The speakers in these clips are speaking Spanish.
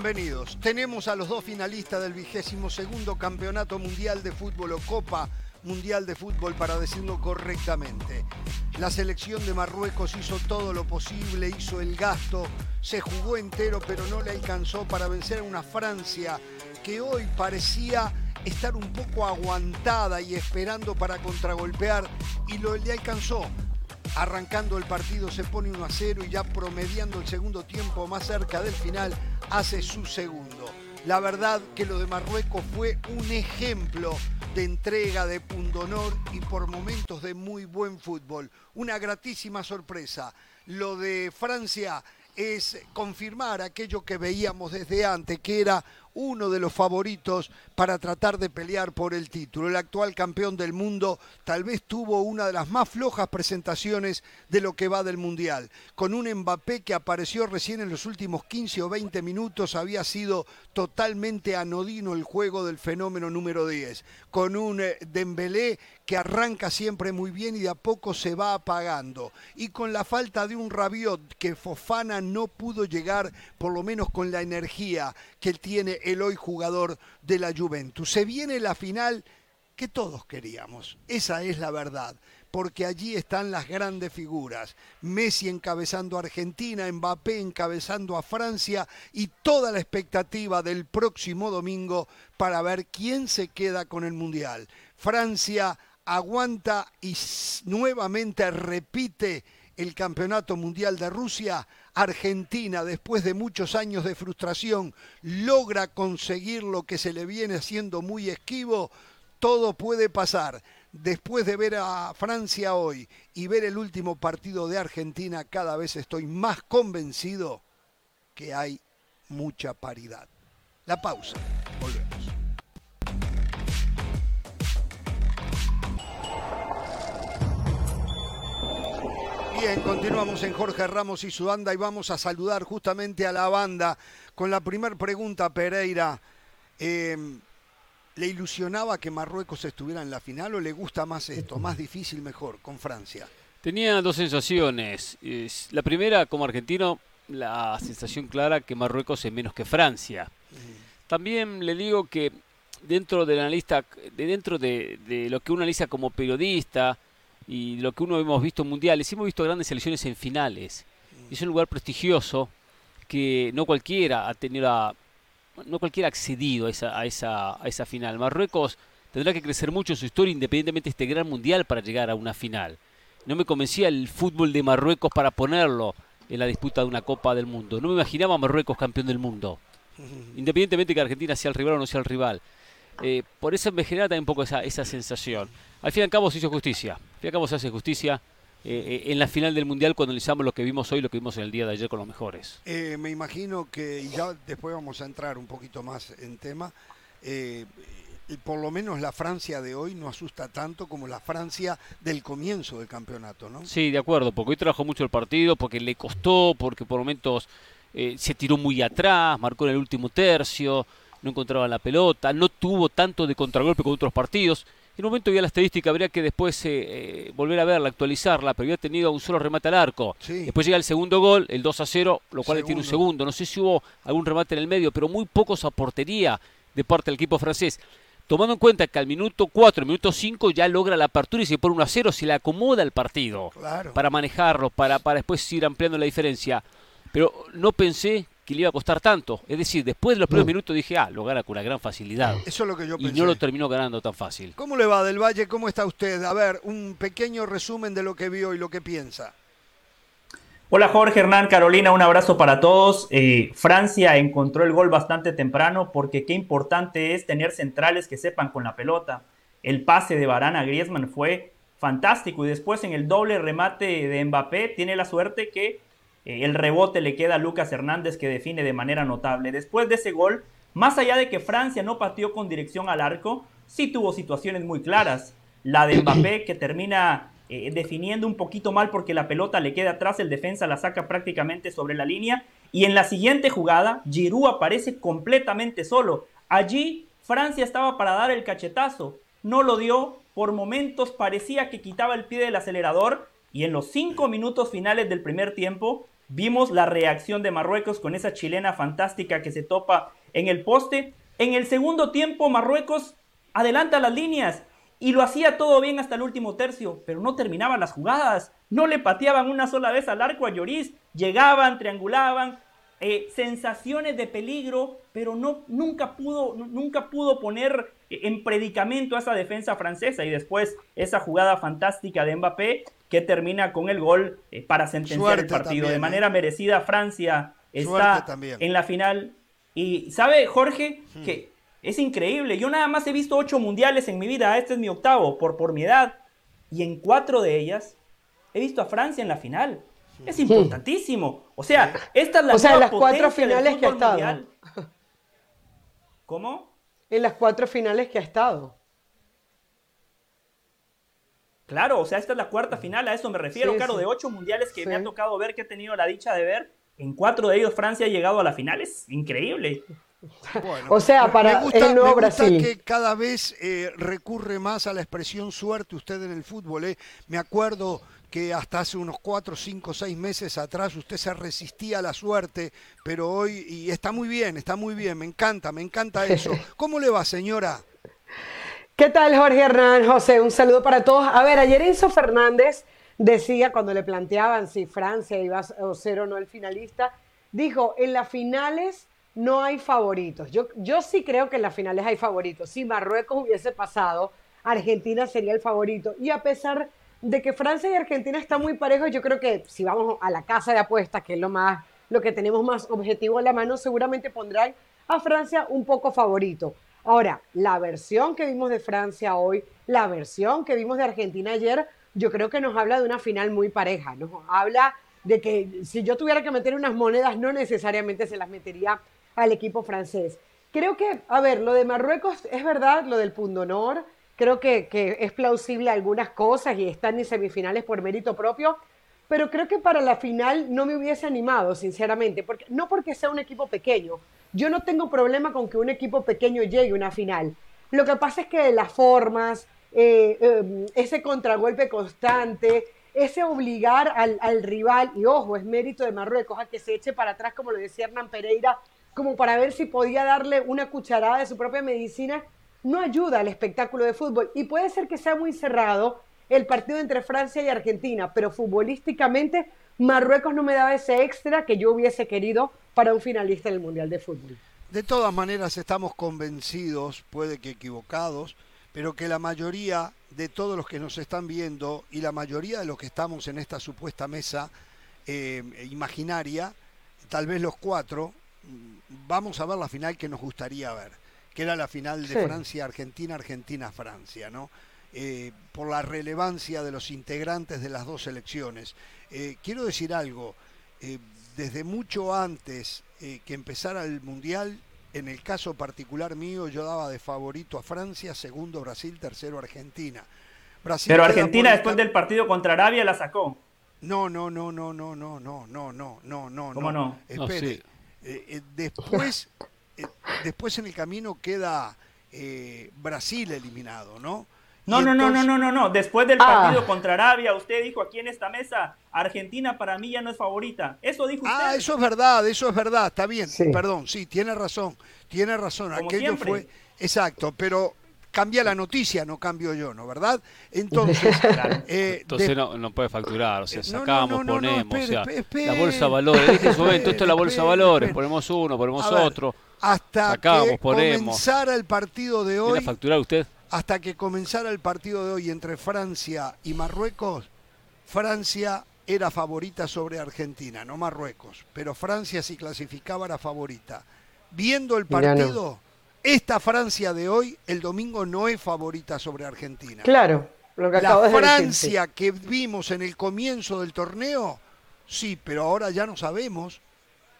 Bienvenidos. Tenemos a los dos finalistas del vigésimo segundo Campeonato Mundial de Fútbol o Copa Mundial de Fútbol para decirlo correctamente. La selección de Marruecos hizo todo lo posible, hizo el gasto, se jugó entero pero no le alcanzó para vencer a una Francia que hoy parecía estar un poco aguantada y esperando para contragolpear y lo le alcanzó. Arrancando el partido se pone 1 a 0 y ya promediando el segundo tiempo más cerca del final hace su segundo. La verdad que lo de Marruecos fue un ejemplo de entrega, de pundonor y por momentos de muy buen fútbol. Una gratísima sorpresa. Lo de Francia es confirmar aquello que veíamos desde antes, que era uno de los favoritos para tratar de pelear por el título. El actual campeón del mundo tal vez tuvo una de las más flojas presentaciones de lo que va del Mundial. Con un Mbappé que apareció recién en los últimos 15 o 20 minutos, había sido totalmente anodino el juego del fenómeno número 10. Con un eh, Dembélé que arranca siempre muy bien y de a poco se va apagando. Y con la falta de un Rabiot que Fofana no pudo llegar, por lo menos con la energía que tiene el hoy jugador de la Juventus. Se viene la final que todos queríamos, esa es la verdad, porque allí están las grandes figuras. Messi encabezando a Argentina, Mbappé encabezando a Francia y toda la expectativa del próximo domingo para ver quién se queda con el Mundial. Francia aguanta y nuevamente repite el Campeonato Mundial de Rusia, Argentina, después de muchos años de frustración, logra conseguir lo que se le viene haciendo muy esquivo, todo puede pasar. Después de ver a Francia hoy y ver el último partido de Argentina, cada vez estoy más convencido que hay mucha paridad. La pausa. Volvemos. Bien, continuamos en Jorge Ramos y su banda y vamos a saludar justamente a la banda con la primera pregunta, Pereira. Em, ¿Le ilusionaba que Marruecos estuviera en la final o le gusta más esto, más difícil, mejor, con Francia? Tenía dos sensaciones. La primera, como argentino, la sensación clara que Marruecos es menos que Francia. También le digo que dentro de la lista, de dentro de, de lo que uno analiza como periodista, y lo que uno hemos visto en mundiales, hemos visto grandes selecciones en finales. Es un lugar prestigioso que no cualquiera ha tenido no cualquiera ha accedido a esa, a esa, a esa final. Marruecos tendrá que crecer mucho en su historia independientemente de este gran mundial para llegar a una final. No me convencía el fútbol de Marruecos para ponerlo en la disputa de una Copa del Mundo. No me imaginaba a Marruecos campeón del mundo. Independientemente de que Argentina sea el rival o no sea el rival. Eh, por eso me genera también un poco esa, esa sensación. Al fin y al cabo se hizo justicia. Al fin y al cabo se hace justicia eh, eh, en la final del Mundial cuando analizamos lo que vimos hoy, lo que vimos en el día de ayer con los mejores. me imagino que, y ya después vamos a entrar un poquito más en tema, por lo menos la Francia de hoy no asusta tanto como la Francia del comienzo del campeonato, ¿no? Sí, de acuerdo, porque hoy trabajó mucho el partido, porque le costó, porque por momentos se tiró muy atrás, marcó en el último tercio no encontraba la pelota, no tuvo tanto de contragolpe con otros partidos. En un momento ya la estadística habría que después eh, eh, volver a verla, actualizarla, pero había tenido un solo remate al arco. Después llega el segundo gol, el 2 a 0, lo cual tiene un segundo. No sé si hubo algún remate en el medio, pero muy pocos a portería de parte del equipo francés. Tomando en cuenta que al minuto 4, minuto 5 ya logra la apertura y se pone 1 a 0, se le acomoda el partido para manejarlo, para, para después ir ampliando la diferencia. Pero no pensé que le iba a costar tanto. Es decir, después de los primeros minutos dije, ah, lo gana con una gran facilidad. Eso es lo que yo pensé. Y no lo terminó ganando tan fácil. ¿Cómo le va del Valle? ¿Cómo está usted? A ver, un pequeño resumen de lo que vio y lo que piensa. Hola Jorge, Hernán, Carolina, un abrazo para todos. Eh, Francia encontró el gol bastante temprano porque qué importante es tener centrales que sepan con la pelota. El pase de Varane a Griezmann fue fantástico y después en el doble remate de Mbappé tiene la suerte que el rebote le queda a Lucas Hernández que define de manera notable. Después de ese gol, más allá de que Francia no pateó con dirección al arco, sí tuvo situaciones muy claras. La de Mbappé que termina eh, definiendo un poquito mal porque la pelota le queda atrás, el defensa la saca prácticamente sobre la línea. Y en la siguiente jugada, Giroud aparece completamente solo. Allí Francia estaba para dar el cachetazo, no lo dio, por momentos parecía que quitaba el pie del acelerador y en los cinco minutos finales del primer tiempo Vimos la reacción de Marruecos con esa chilena fantástica que se topa en el poste. En el segundo tiempo, Marruecos adelanta las líneas y lo hacía todo bien hasta el último tercio, pero no terminaban las jugadas. No le pateaban una sola vez al arco a Lloris. Llegaban, triangulaban, eh, sensaciones de peligro, pero no, nunca, pudo, nunca pudo poner en predicamento a esa defensa francesa. Y después esa jugada fantástica de Mbappé que termina con el gol eh, para sentenciar el partido. de ¿eh? manera merecida, Francia está en la final. Y sabe, Jorge, hmm. que es increíble. Yo nada más he visto ocho mundiales en mi vida. Este es mi octavo por, por mi edad. Y en cuatro de ellas he visto a Francia en la final. Es importantísimo. O sea, esta es la O sea, en las cuatro finales que ha estado. ¿Cómo? En las cuatro finales que ha estado. Claro, o sea, esta es la cuarta final, a eso me refiero, claro, de ocho mundiales que me ha tocado ver, que he tenido la dicha de ver, en cuatro de ellos Francia ha llegado a la final, es increíble. o sea, para el nuevo me gusta que cada vez eh, recurre más a la expresión suerte usted en el fútbol. Eh. Me acuerdo que hasta hace unos cuatro, cinco, seis meses atrás usted se resistía a la suerte, pero hoy, y está muy bien, está muy bien, me encanta, me encanta eso. ¿Cómo le va, señora? ¿Qué tal, Jorge Hernán? José, un saludo para todos. A ver, ayer Enzo Fernández decía, cuando le planteaban si Francia iba a ser o no el finalista, dijo, en las finales no hay favoritos. Yo, yo sí creo que en las finales hay favoritos. Si Marruecos hubiese pasado, Argentina sería el favorito. Y a pesar de que Francia y Argentina están muy parejos, yo creo que si vamos a la casa de apuestas, que es lo más, lo que tenemos más objetivo en la mano, seguramente pondrán a Francia un poco favorito. Ahora, la versión que vimos de Francia hoy, la versión que vimos de Argentina ayer, yo creo que nos habla de una final muy pareja, nos habla de que si yo tuviera que meter unas monedas, no necesariamente se las metería al equipo francés. Creo que, a ver, lo de Marruecos es verdad, lo del punto honor, creo que, que es plausible algunas cosas y están en semifinales por mérito propio, pero creo que para la final no me hubiese animado, sinceramente, porque, no porque sea un equipo pequeño, yo no tengo problema con que un equipo pequeño llegue a una final. Lo que pasa es que las formas, eh, em, ese contragolpe constante, ese obligar al, al, rival, y ojo, es mérito de Marruecos a que se eche para atrás, como lo decía Hernán Pereira, como para ver si podía darle una cucharada de su propia medicina, no ayuda al espectáculo de fútbol. Y puede ser que sea muy cerrado el partido entre Francia y Argentina, pero futbolísticamente Marruecos no me daba ese extra que yo hubiese querido para un finalista en el Mundial de Fútbol. De todas maneras estamos convencidos, puede que equivocados, pero que la mayoría de todos los que nos están viendo y la mayoría de los que estamos en esta supuesta mesa eh, imaginaria, tal vez los cuatro, mm, vamos a ver la final que nos gustaría ver, que era la final de Francia-Argentina, Argentina-Francia, ¿no? Eh, por la relevancia de los integrantes de las dos selecciones. Eh, quiero decir algo, eh, desde mucho antes que empezara el Mundial, en el caso particular mío, yo daba de favorito a Francia, segundo Brasil, tercero Argentina. Pero Argentina después del partido contra Arabia la sacó. No, no, no, no, no, no, no, no, no, no, no. ¿Cómo no? Espere. después, después en el camino queda Brasil eliminado, ¿no? No, no, no, no, no, no, no. Después del partido ah. contra Arabia, usted dijo aquí en esta mesa, Argentina para mí ya no es favorita. Eso dijo usted. Ah, eso es verdad, eso es verdad, está bien. Perdón, sí, tiene razón, tiene razón. Aquello fue exacto, pero cambia la noticia, no cambio yo, ¿no? ¿Verdad? Entonces, eh, entonces no, puede facturar, o sea, sacamos, ponemos, o sea, la bolsa de valores, dije en su momento, esto es la bolsa de valores, ponemos uno, ponemos otro. hasta sacamos, que ponemos. comenzara el partido de hoy. facturar usted? Hasta que comenzara el partido de hoy entre Francia y Marruecos, Francia era favorita sobre Argentina, no Marruecos, pero Francia si clasificaba era favorita. Viendo el partido, esta Francia de hoy, el domingo no es favorita sobre Argentina. Claro, lo que La Francia que vimos en el comienzo del torneo, sí, pero ahora ya no sabemos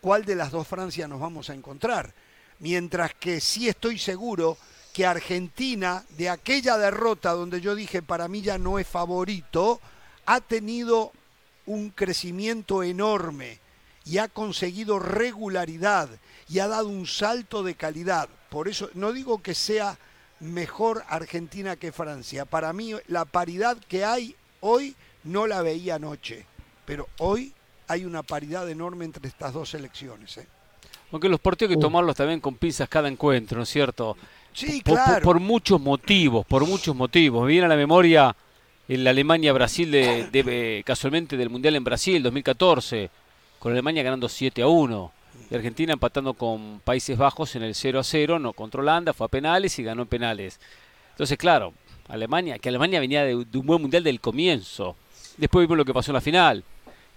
cuál de las dos Francias nos vamos a encontrar. Mientras que sí estoy seguro que Argentina, de aquella derrota donde yo dije para mí ya no es favorito, ha tenido un crecimiento enorme y ha conseguido regularidad y ha dado un salto de calidad. Por eso no digo que sea mejor Argentina que Francia. Para mí la paridad que hay hoy no la veía anoche, pero hoy hay una paridad enorme entre estas dos selecciones. ¿eh? Aunque los partidos hay que tomarlos también con pinzas cada encuentro, ¿no es cierto? Sí, Por, claro. por muchos motivos, por muchos motivos. Me viene a la memoria el Alemania-Brasil de, de- eh, casualmente del Mundial en Brasil 2014, con Alemania ganando 7 a 1 y Argentina empatando con Países Bajos en el 0 a 0, no contra Holanda, fue a penales y ganó en penales. Entonces, claro, Alemania, que Alemania venía de, de un buen mundial del comienzo. Después vimos lo que pasó en la final.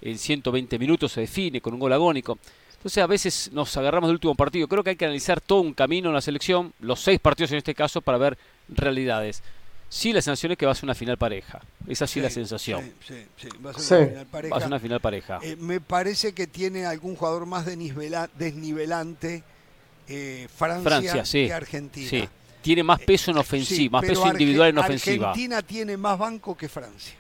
En 120 minutos se define con un gol agónico. Entonces a veces nos agarramos del último partido. Creo que hay que analizar todo un camino en la selección, los seis partidos en este caso, para ver realidades. Sí, la sensación es que va a ser una final pareja. Esa sí, la sensación. Sí, sí, sí, Va a ser Sí. una final pareja. Va a ser una final pareja. Eh, me parece que tiene algún jugador más desnivela- desnivelante eh, Francia, Francia, sí. que Argentina. Sí. Tiene más peso en Sí, ofensiva, más peso individual en ofensiva. Argentina tiene más banco que Francia.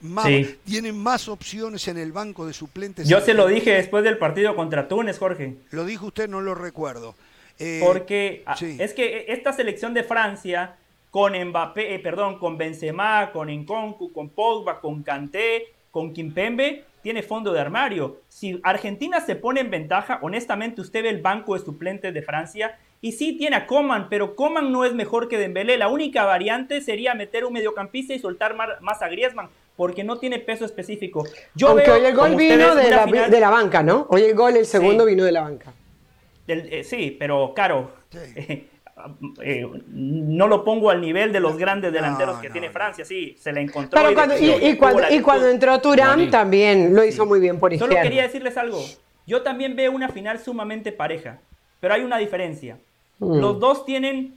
Más, Sí. Tienen más opciones en el banco de suplentes. Yo se lo dije después del partido contra Túnez, Jorge. Lo dijo usted, no lo recuerdo. Eh, Porque ah, sí. es que esta selección de Francia, con Mbappé, eh, perdón, con Benzema, con Nkunku, con Pogba, con Kanté, con Kimpembe, tiene fondo de armario. Si Argentina se pone en ventaja, honestamente usted ve el banco de suplentes de Francia y sí tiene a Coman, pero Coman no es mejor que Dembélé. La única variante sería meter un mediocampista y soltar más a Griezmann, porque no tiene peso específico. Yo Aunque veo, hoy el gol vino ustedes, de la, final de la banca, ¿no? Hoy el gol, el segundo, Sí. vino de la banca. eh, sí, pero caro. Sí. Eh, eh, no lo pongo al nivel de los grandes delanteros No, que no, tiene no. Francia, sí, se la encontró. Pero y cuando, y, y cuando, y entró Turán también lo hizo muy bien por Solo izquierda. quería decirles algo. Yo también veo una final sumamente pareja, pero hay una diferencia. Mm. Los dos tienen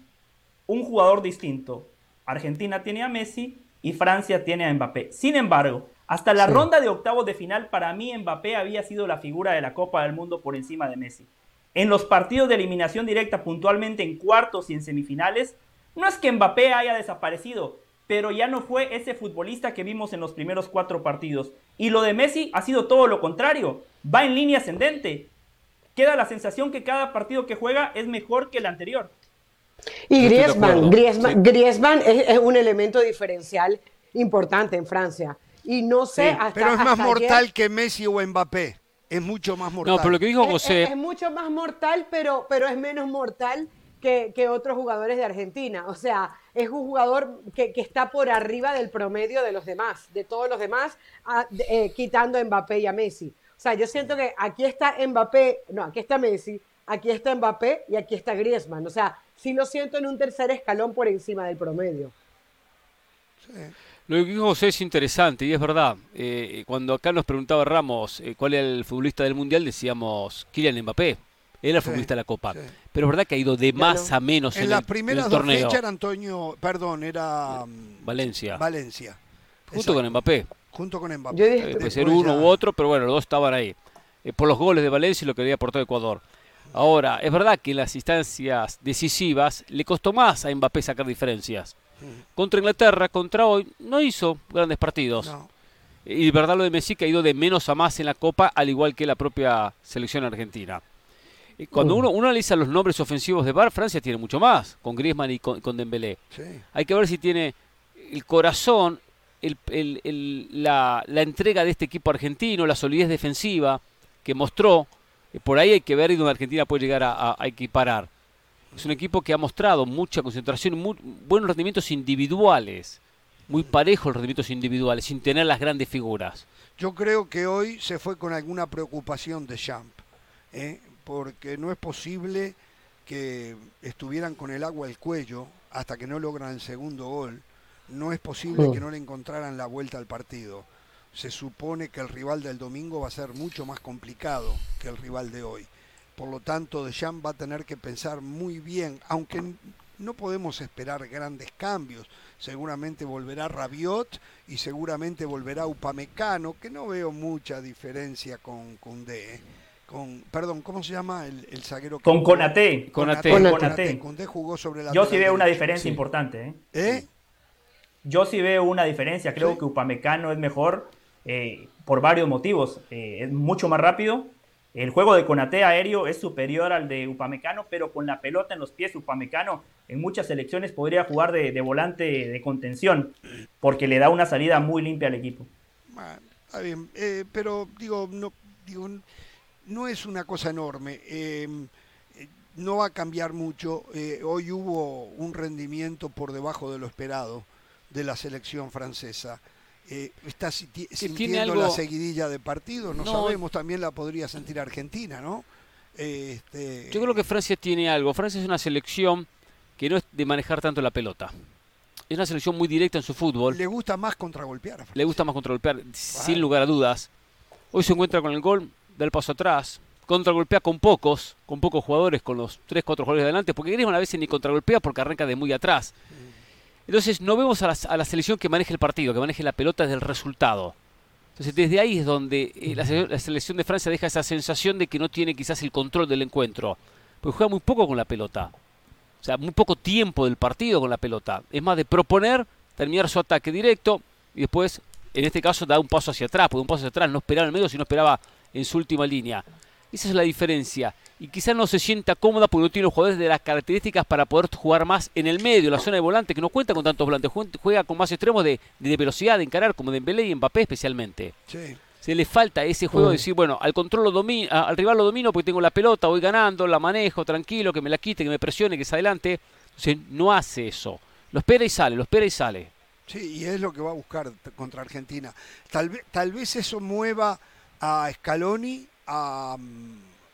un jugador distinto. Argentina tiene a Messi y Francia tiene a Mbappé. Sin embargo, hasta la Sí. ronda de octavos de final, para mí Mbappé había sido la figura de la Copa del Mundo por encima de Messi. En los partidos de eliminación directa, puntualmente en cuartos y en semifinales, no es que Mbappé haya desaparecido, pero ya no fue ese futbolista que vimos en los primeros cuatro partidos. Y lo de Messi ha sido todo lo contrario, va en línea ascendente. Queda la sensación que cada partido que juega es mejor que el anterior. Y Griezmann, Griezmann, sí. Griezmann es, es un elemento diferencial importante en Francia. Y no sé Sí, hasta pero es más mortal ayer- que Messi o Mbappé. Es mucho más mortal. No, pero lo que dijo es, José, es- es mucho más mortal, pero, pero es menos mortal que, que otros jugadores de Argentina. O sea, es un jugador que, que está por arriba del promedio de los demás, de todos los demás, a- de- eh, quitando a Mbappé y a Messi. O sea, yo siento que aquí está Mbappé, no, aquí está Messi, aquí está Mbappé y aquí está Griezmann. O sea, sí lo siento en un tercer escalón por encima del promedio. Lo que dijo José es interesante y es verdad. Eh, cuando acá nos preguntaba Ramos eh, cuál era el futbolista del Mundial, decíamos Kylian Mbappé. Era el Sí, futbolista de la Copa. sí. Pero es verdad que ha ido de más Claro. a menos en, en el, las en primeras el dos torneo. fechas era Antonio, perdón, era mm, Valencia. Valencia. junto Exacto. con Mbappé. Junto con Mbappé. Yo dije- Eh, puede Después ser uno ya- u otro, pero bueno, los dos estaban ahí. Eh, por los goles de Valencia y lo que había aportado Ecuador. Ahora, es verdad que en las instancias decisivas le costó más a Mbappé sacar diferencias. Contra Inglaterra, contra hoy, no hizo grandes partidos. No. Y de verdad lo de Messi que ha ido de menos a más en la Copa, al igual que la propia selección argentina. Y Cuando uno, uno analiza los nombres ofensivos de Bar, Francia tiene mucho más, con Griezmann y con, con Dembélé. Sí. Hay que ver si tiene el corazón, el- la, la entrega de este equipo argentino, la solidez defensiva que mostró. Eh, Por ahí hay que ver y donde Argentina puede llegar a, a- a equiparar. Es un equipo que ha mostrado mucha concentración, muy, buenos rendimientos individuales, muy parejos los rendimientos individuales, sin tener las grandes figuras. Yo creo que hoy se fue con alguna preocupación de Champ, ¿eh? porque no es posible que estuvieran con el agua al cuello hasta que no logran el segundo gol. No es posible que no le encontraran la vuelta al partido. Se supone que el rival del domingo va a ser mucho más complicado que el rival de hoy. Por lo tanto, Deschamps va a tener que pensar muy bien, aunque no podemos esperar grandes cambios. Seguramente volverá Rabiot y seguramente volverá Upamecano, que no veo mucha diferencia con Koundé. ¿eh? Con, perdón, ¿cómo se llama el, el zaguero? que Con. Konaté. Konaté. Konaté. Koundé jugó sobre la Yo sí veo una diferencia Sí. importante. ¿eh? ¿Eh? Yo sí veo una diferencia. Creo Sí. que Upamecano es mejor eh, por varios motivos. Eh, es mucho más rápido. El juego de Conate aéreo es superior al de Upamecano, pero con la pelota en los pies, Upamecano en muchas selecciones podría jugar de, de volante de contención, porque le da una salida muy limpia al equipo. Está bien, eh, pero digo, no, digo, no es una cosa enorme. Eh, no va a cambiar mucho. Eh, hoy hubo un rendimiento por debajo de lo esperado de la selección francesa. Eh, está sintiendo la seguidilla de partidos, no, sabemos, también la podría sentir Argentina, ¿no? Este... Yo creo que Francia tiene algo. Francia es una selección que no es de manejar tanto la pelota. Es una selección muy directa en su fútbol. Le gusta más contragolpear. Le gusta más contragolpear, sin lugar a dudas. Hoy se encuentra con el gol, del paso atrás, contragolpea con pocos, con pocos jugadores, con los 3, 4 jugadores de adelante, porque Griezmann a veces ni contragolpea porque arranca de muy atrás. Entonces no vemos a la, selección que maneje el partido, que maneje la pelota desde el resultado. Entonces desde ahí es donde eh, la, selección de Francia deja esa sensación de que no tiene quizás el control del encuentro, porque juega muy poco con la pelota. O sea, muy poco tiempo del partido con la pelota. Es más de proponer, terminar su ataque directo y después, en este caso, da un paso hacia atrás, porque un paso hacia atrás no esperaba en el medio, sino esperaba en su última línea. Esa es la diferencia. Y quizás no se sienta cómoda porque no tiene los jugadores de las características para poder jugar más en el medio, la zona de volante, que no cuenta con tantos volantes. Juega con más extremos de, velocidad, de encarar, como Dembélé y Mbappé especialmente. Se le falta ese juego de decir, bueno, al control lo domino, al rival lo domino porque tengo la pelota, voy ganando, la manejo, tranquilo, que me la quite, que me presione, que se adelante. Entonces no hace eso. Lo espera y sale, lo espera y sale. Sí, y es lo que va a buscar contra Argentina. Tal vez, tal vez eso mueva a Scaloni a,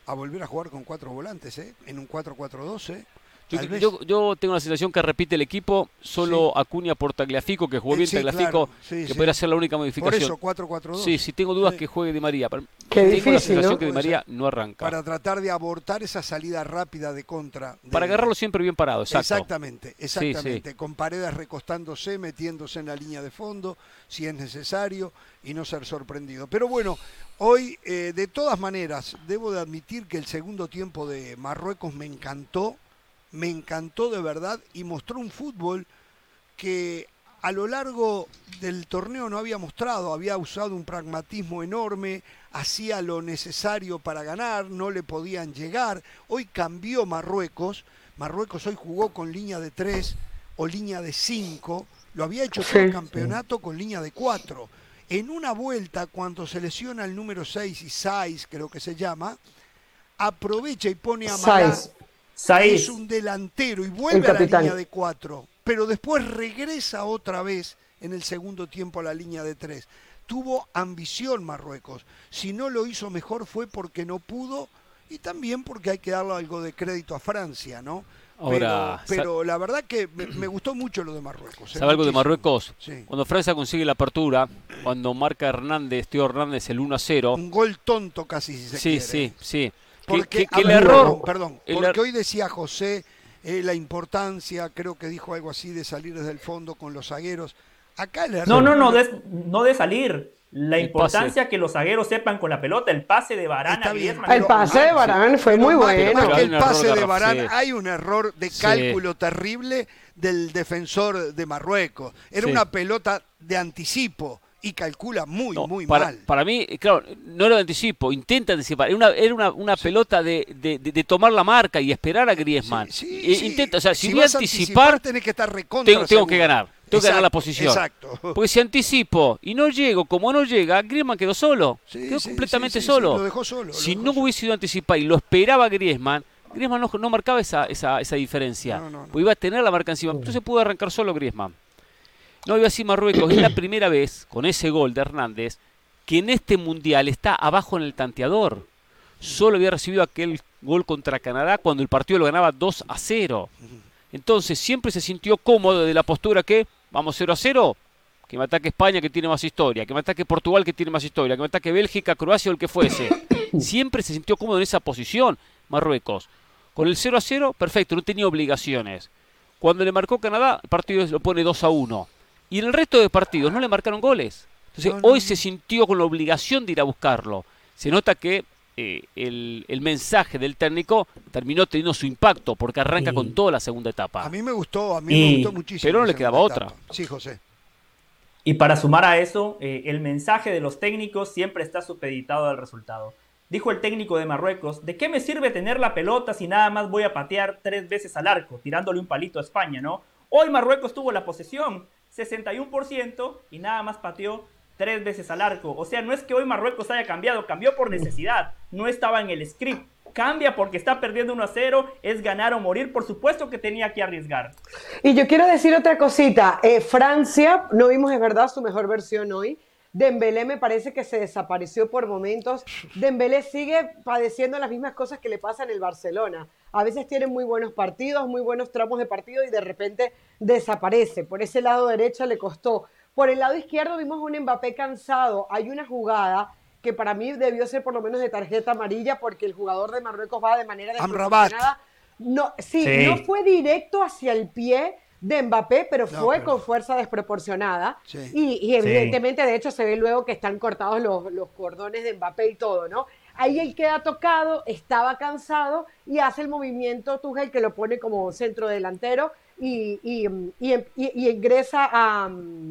a volver a jugar con cuatro volantes, ¿eh? en un 4-4-2. Yo, tengo la sensación que repite el equipo, solo Acuña por Tagliafico, que jugó eh, bien Tagliafico, que podría ser la única modificación. Por eso, 4-4-2. Sí, sí, tengo dudas que juegue Di María. Qué tengo difícil, la sensación que Di María no arranca. Para tratar de abortar esa salida rápida de contra. Para agarrarlo siempre bien parado, exacto. Exactamente, exactamente. Con paredes recostándose, metiéndose en la línea de fondo, si es necesario, y no ser sorprendido. Pero bueno, hoy, eh, de todas maneras, debo de admitir que el segundo tiempo de Marruecos me encantó me encantó de verdad y mostró un fútbol que a lo largo del torneo no había mostrado, había usado un pragmatismo enorme, hacía lo necesario para ganar, no le podían llegar. Hoy cambió Marruecos, Marruecos hoy jugó con línea de tres o línea de cinco, lo había hecho todo el campeonato con línea de cuatro. En una vuelta, cuando se lesiona el número 6 y 6, creo que se llama, aprovecha y pone a Mará, es un delantero y vuelve a la línea de cuatro, pero después regresa otra vez en el segundo tiempo a la línea de tres. Tuvo ambición Marruecos. Si no lo hizo mejor fue porque no pudo y también porque hay que darle algo de crédito a Francia, ¿no? Ahora, pero, la verdad que me, gustó mucho lo de Marruecos. ¿eh? ¿Sabe algo de Marruecos? Cuando Francia consigue la apertura, cuando marca Hernández, Tío Hernández el 1 a 0. Un gol tonto casi, si se sí, Sí, sí, sí. Porque, el error, perdón, porque hoy decía José eh, la importancia, creo que dijo algo así, de salir desde el fondo con los zagueros. Acá el error. No, no, no, de, no de salir. La importancia que los zagueros sepan con la pelota, el pase de Barán El pase de Barán fue muy bueno. el pase de Barán, hay un error de cálculo terrible del defensor de Marruecos. Era una pelota de anticipo y calcula muy, muy mal. Para mí, claro, no era de anticipo, intenta anticipar. Era una, era una, pelota de, de, tomar la marca y esperar a Griezmann. Sí, intenta, o sea, si, voy a anticipar, tenés que estar tengo, tengo que ganar. Tengo que ganar la posición. Exacto. Porque si anticipo y no llego, como no llega, Griezmann quedó solo. quedó completamente solo. lo dejó solo. si no hubiese ido a anticipar y lo esperaba Griezmann, Griezmann no, no marcaba esa, esa, esa diferencia. Porque iba a tener la marca encima. Entonces pudo arrancar solo Griezmann. No iba así Marruecos. Es la primera vez, con ese gol de Hernández, que en este mundial está abajo en el tanteador. Solo había recibido aquel gol contra Canadá cuando el partido lo ganaba 2 a 0. Entonces siempre se sintió cómodo de la postura que vamos 0 a 0, que me ataque España que tiene más historia, que me ataque Portugal que tiene más historia, que me ataque Bélgica, Croacia o el que fuese. Siempre se sintió cómodo en esa posición Marruecos. Con el 0 a 0, perfecto, no tenía obligaciones. Cuando le marcó Canadá, el partido lo pone 2 a 1. Y en el resto de partidos no le marcaron goles. Entonces hoy se sintió con la obligación de ir a buscarlo. Se nota que eh, el, mensaje del técnico terminó teniendo su impacto porque arranca con toda la segunda etapa. A mí me gustó, a mí me gustó muchísimo. Pero no le quedaba otra. Sí, José. Y para sumar a eso, eh, el mensaje de los técnicos siempre está supeditado al resultado. Dijo el técnico de Marruecos, ¿de qué me sirve tener la pelota si nada más voy a patear tres veces al arco, tirándole un palito a España, ¿no? Hoy Marruecos tuvo la posesión, 61% y nada más pateó tres veces al arco. O sea, no es que hoy Marruecos haya cambiado, cambió por necesidad. No estaba en el script. Cambia porque está perdiendo 1 a 0, es ganar o morir. Por supuesto que tenía que arriesgar. Y yo quiero decir otra cosita. Eh, Francia, no vimos, es verdad, su mejor versión hoy. Dembélé me parece que se desapareció por momentos. Dembélé sigue padeciendo las mismas cosas que le pasa en el Barcelona. A veces tiene muy buenos partidos, muy buenos tramos de partido y de repente desaparece. Por ese lado derecho le costó. Por el lado izquierdo vimos un Mbappé cansado. Hay una jugada que para mí debió ser por lo menos de tarjeta amarilla porque el jugador de Marruecos va de manera desproporcionada. No, sí, no fue directo hacia el pie de Mbappé, pero fue con fuerza desproporcionada. Y, evidentemente, de hecho, se ve luego que están cortados los, los, cordones de Mbappé y todo, ¿no? Ahí él queda tocado, estaba cansado y hace el movimiento Tuchel que lo pone como centro delantero y, y ingresa a,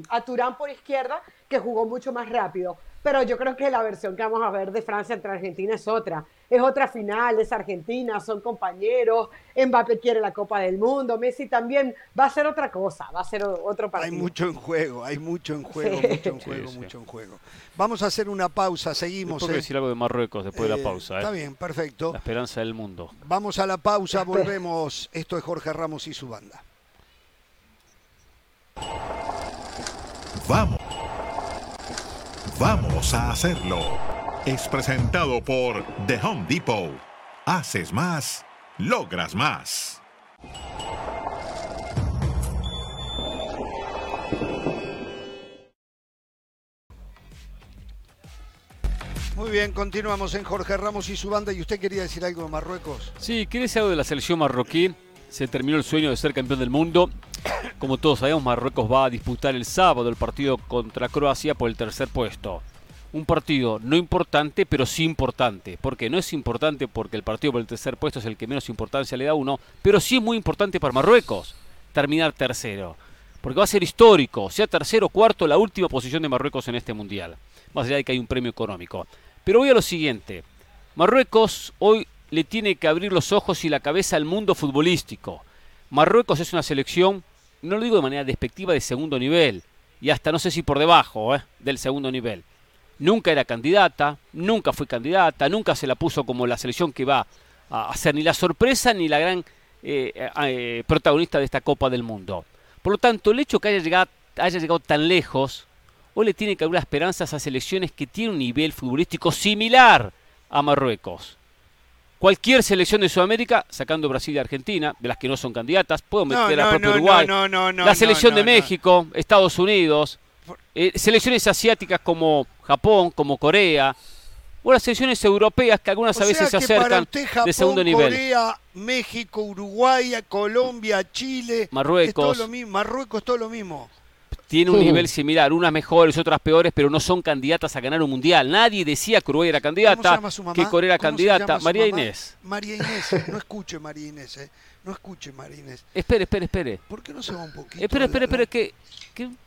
a Turán por izquierda, que jugó mucho más rápido pero yo creo que la versión que vamos a ver de Francia entre Argentina es otra. Es otra final, es Argentina, son compañeros, Mbappé quiere la Copa del Mundo, Messi también va a ser otra cosa, va a ser otro partido. Hay mucho en juego, hay mucho en juego, mucho en juego, mucho en juego. Vamos a hacer una pausa, seguimos. Tengo que ¿eh? decir algo de Marruecos después de la eh, pausa. ¿eh? Está bien, perfecto. La esperanza del mundo. Vamos a la pausa, volvemos. Esto es Jorge Ramos y su banda. Vamos. Vamos a hacerlo. Es presentado por The Home Depot. Haces más, logras más. Muy bien, continuamos en Jorge Ramos y su banda. ¿Y usted quería decir algo de Marruecos? Sí, quiere decir algo de la selección marroquí. Se terminó el sueño de ser campeón del mundo. Como todos sabemos, Marruecos va a disputar el sábado el partido contra Croacia por el tercer puesto. Un partido no importante, pero sí importante. Porque no es importante porque el partido por el tercer puesto es el que menos importancia le da a uno, pero sí es muy importante para Marruecos terminar tercero. Porque va a ser histórico, sea tercero o cuarto, la última posición de Marruecos en este mundial. Más allá de que hay un premio económico. Pero voy a lo siguiente. Marruecos hoy le tiene que abrir los ojos y la cabeza al mundo futbolístico. Marruecos es una selección no lo digo de manera despectiva, de segundo nivel, y hasta no sé si por debajo ¿eh? del segundo nivel. Nunca era candidata, nunca fue candidata, nunca se la puso como la selección que va a ser ni la sorpresa ni la gran eh, eh, protagonista de esta Copa del Mundo. Por lo tanto, el hecho que haya llegado, tan lejos, hoy le tiene que dar esperanzas a selecciones que tienen un nivel futbolístico similar a Marruecos. Cualquier selección de Sudamérica, sacando Brasil y Argentina, de las que no son candidatas, puedo meter a la propia Uruguay, la selección de México, Estados Unidos, eh, selecciones asiáticas como Japón, como Corea, o las selecciones europeas que algunas a veces se acercan de segundo nivel. Corea, México, Uruguay, Colombia, Chile, Marruecos, es todo lo mismo. Marruecos todo lo mismo tiene un nivel similar, unas mejores, otras peores, pero no son candidatas a ganar un mundial. Nadie decía que Uruguay era candidata, que Corea era candidata. María Inés. María Inés, no escuche María Inés, eh. no escuche María Inés. Espere, espere, espere. ¿Por qué no se va un poquito? Espere, espere, espere, ¿qué,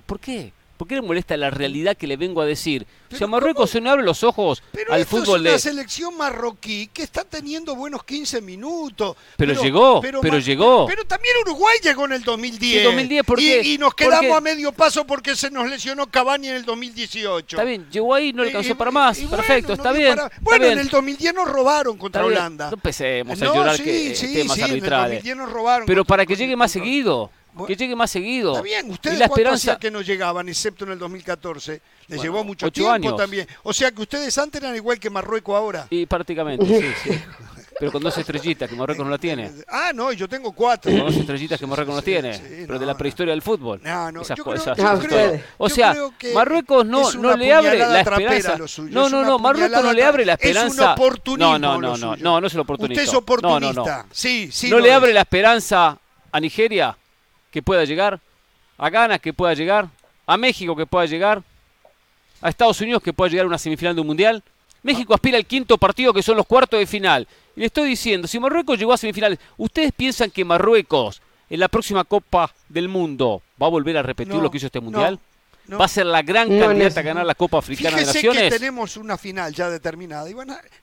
¿por qué? ¿Por qué le molesta la realidad que le vengo a decir? Si a Marruecos se no abre los ojos al fútbol es una de. selección marroquí que está teniendo buenos 15 minutos. Pero, llegó, pero, llegó. Pero también Uruguay llegó en el 2010. 2010 ¿por qué? Y, nos quedamos a medio paso porque se nos lesionó Cavani en el 2018. Está bien, llegó ahí, no le alcanzó para más. Perfecto, está, bien, bueno, en el 2010 nos robaron contra Holanda. No empecemos a llorar que temas arbitrales. pero para que llegue más seguido que llegue más seguido. Está bien, ustedes la esperanza... que no llegaban, excepto en el 2014. Les llevó mucho tiempo también. O sea que ustedes antes eran igual que Marruecos ahora. Y prácticamente, sí, sí. Pero con dos estrellitas que Marruecos no la tiene. Ah, no, yo tengo cuatro. Con dos estrellitas que Marruecos no tiene. pero de la prehistoria del fútbol. No, no, esas cosas. o sea, Marruecos no, no le abre la esperanza. No, no, no, Marruecos no le abre la esperanza. Es un no, no, no, no, no, no es el oportunista. Usted es oportunista. No, no, no. Sí, sí. No le abre la esperanza a Nigeria que pueda llegar, a Ghana que pueda llegar, a México que pueda llegar, a Estados Unidos que pueda llegar a una semifinal de un mundial. México aspira al quinto partido que son los cuartos de final. Y le estoy diciendo, si Marruecos llegó a semifinales, ¿ustedes piensan que Marruecos en la próxima Copa del Mundo va a volver a repetir lo que hizo este mundial? ¿Va a ser la gran candidata a ganar la Copa Africana de Naciones? que tenemos una final ya determinada y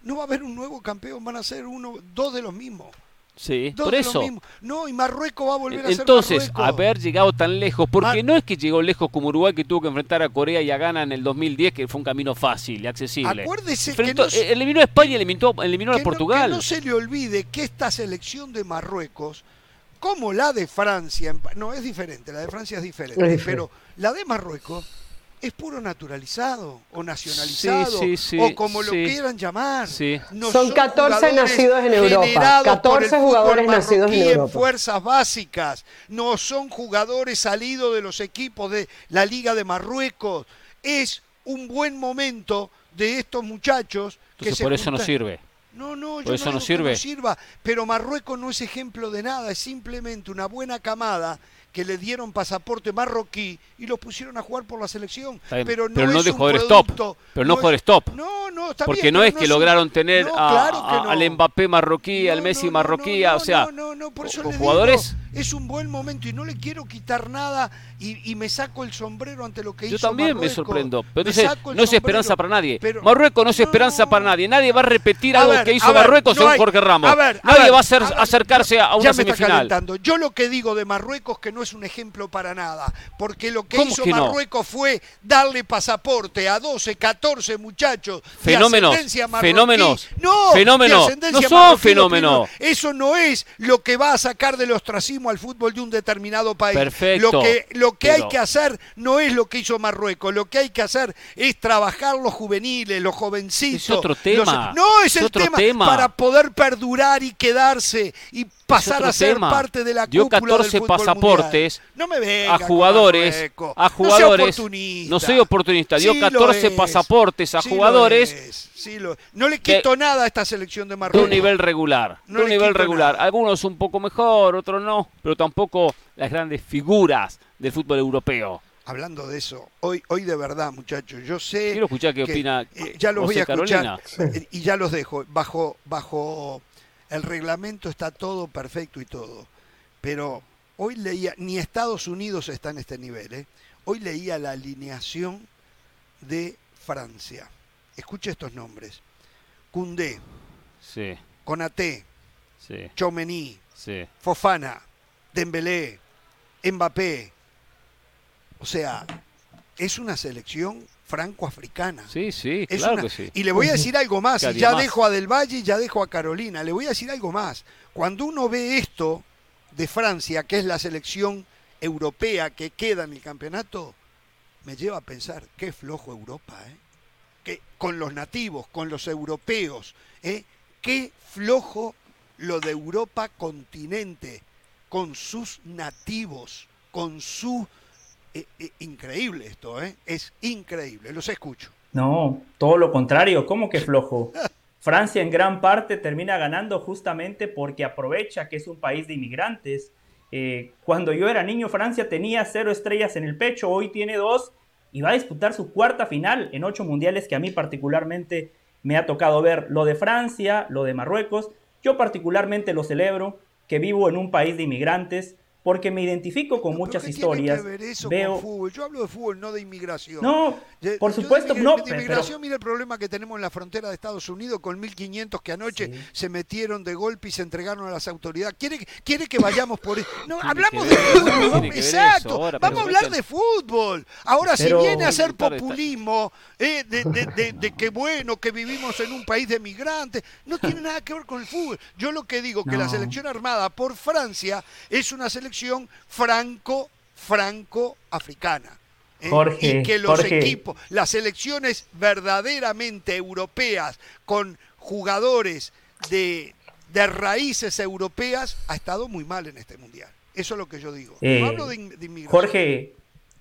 no va a haber un nuevo campeón, van a ser uno, dos de los mismos Sí, por eso. No, y Marruecos va a volver a ser Entonces, Marruecos. haber llegado tan lejos, porque Mar- no es que llegó lejos como Uruguay que tuvo que enfrentar a Corea y a Ghana en el 2010, que fue un camino fácil y accesible. Acuérdese que no eh, eliminó a España y eliminó, eliminó que a Portugal. No, que no se le olvide que esta selección de Marruecos, como la de Francia, no es diferente, la de Francia es diferente, Es diferente. pero la de Marruecos es puro naturalizado o nacionalizado Sí, sí, sí, o como lo sí. quieran llamar. Sí. No Son 14 jugadores nacidos en Europa, generados por 14 el jugadores nacidos en Europa. fuerzas básicas, no son jugadores salidos de los equipos de la Liga de Marruecos. Es un buen momento de estos muchachos que se por eso no sirve. no, no, Por yo eso no, no digo que sirve. sirva, pero Marruecos no es ejemplo de nada, es simplemente una buena camada que le dieron pasaporte marroquí y los pusieron a jugar por la selección. Pero no, pero no es de un jugadores top, pero no es- jugadores top. No, no, está Porque bien, no es que lograron tener no, a- claro que a- no. al Mbappé marroquí, al No, Messi no, no, marroquí, no, o sea, no, no, no, por eso jugadores. digo, es un buen momento y no le quiero quitar nada y, y me saco el sombrero ante lo que Yo hizo también me sorprendo. Pero Me no es esperanza para nadie. pero- Marruecos no es esperanza No. para nadie. Nadie va a repetir A algo ver, que hizo ver, Marruecos no según hay- Jorge Ramos. a ver, a nadie va a, hacer, a acercarse a una ya semifinal. Yo lo que digo de Marruecos que no es un ejemplo para nada, porque lo que ¿Cómo hizo que no? Marruecos fue darle pasaporte a 12, 14 muchachos de Fenómenos, ascendencia marroquí. fenómenos, No, fenómenos, de ascendencia no son fenómenos. Eso no es lo que va a sacar del ostracismo al fútbol de un determinado país. Perfecto, Lo que, lo que hay pero- que hacer no es lo que hizo Marruecos, lo que hay que hacer es trabajar los juveniles, los jovencitos. Es otro los- tema, no, es, es el otro tema, tema. para poder perdurar y quedarse y pasar a ser tema. parte de la Dio cúpula 14 del fútbol pasaportes. No me venga a jugadores, a jugadores. No soy oportunista, dio Sí lo 14 es. pasaportes a Sí jugadores es, sí lo. No le quito nada a esta selección de de Marruecos. un nivel regular. No de un nivel regular. nada. Algunos un poco mejor, otros no, pero tampoco las grandes figuras del fútbol europeo. Hablando de eso, hoy, hoy de verdad, muchachos, yo sé. Quiero escuchar qué que, opina eh, ya los voy a escuchar eh, y ya los dejo. Bajo, bajo el reglamento está todo perfecto y todo. Pero hoy leía, ni Estados Unidos está en este nivel. ¿eh? Hoy leía la alineación de Francia. Escuche estos nombres: Koundé, Sí, Konaté, sí, Chomení, sí. Fofana, Dembélé, Mbappé. O sea, es una selección franco-africana. Sí, sí, Es claro una- que sí. Y le voy a decir algo más, y ya dejo a Del Valle y ya dejo a Carolina, le voy a decir algo más. Cuando uno ve esto de Francia, que es la selección europea que queda en el campeonato, me lleva a pensar, qué flojo Europa, ¿eh? Que con los nativos, con los europeos, ¿eh? Qué flojo lo de Europa continente, con sus nativos, con su... eh, eh, increíble esto, ¿eh? Es increíble, los escucho. No, todo lo contrario, ¿cómo que flojo? Francia en gran parte termina ganando justamente porque aprovecha que es un país de inmigrantes. Eh, cuando yo era niño, Francia tenía cero estrellas en el pecho, hoy tiene dos y va a disputar su cuarta final en ocho mundiales que a mí particularmente me ha tocado ver. Lo de Francia, lo de Marruecos, yo particularmente lo celebro, que vivo en un país de inmigrantes, porque me identifico con No, muchas pero ¿qué historias. Tiene que ver eso veo... con fútbol? Yo hablo de fútbol, no de inmigración. No, De- por de supuesto, no, de pero- inmigración, mira el problema que tenemos en la frontera de Estados Unidos con 1.500 que anoche Sí. se metieron de golpe y se entregaron a las autoridades. ¿Quiere, quiere que vayamos por eso? No, hablamos de ver, fútbol. Exacto. ahora, Vamos a pero hablar de fútbol. Ahora, Pero- si viene a ser populismo, eh, de, de, de- de que bueno, que vivimos en un país de migrantes, no tiene nada que ver con el fútbol. Yo lo que digo que la No. selección armada por Francia es una selección franco, franco-africana. ¿eh? Jorge, y que los Jorge. equipos, las selecciones verdaderamente europeas con jugadores de, de raíces europeas ha estado muy mal en este mundial. Eso es lo que yo digo. Eh, no hablo de, in- de inmigración. Jorge,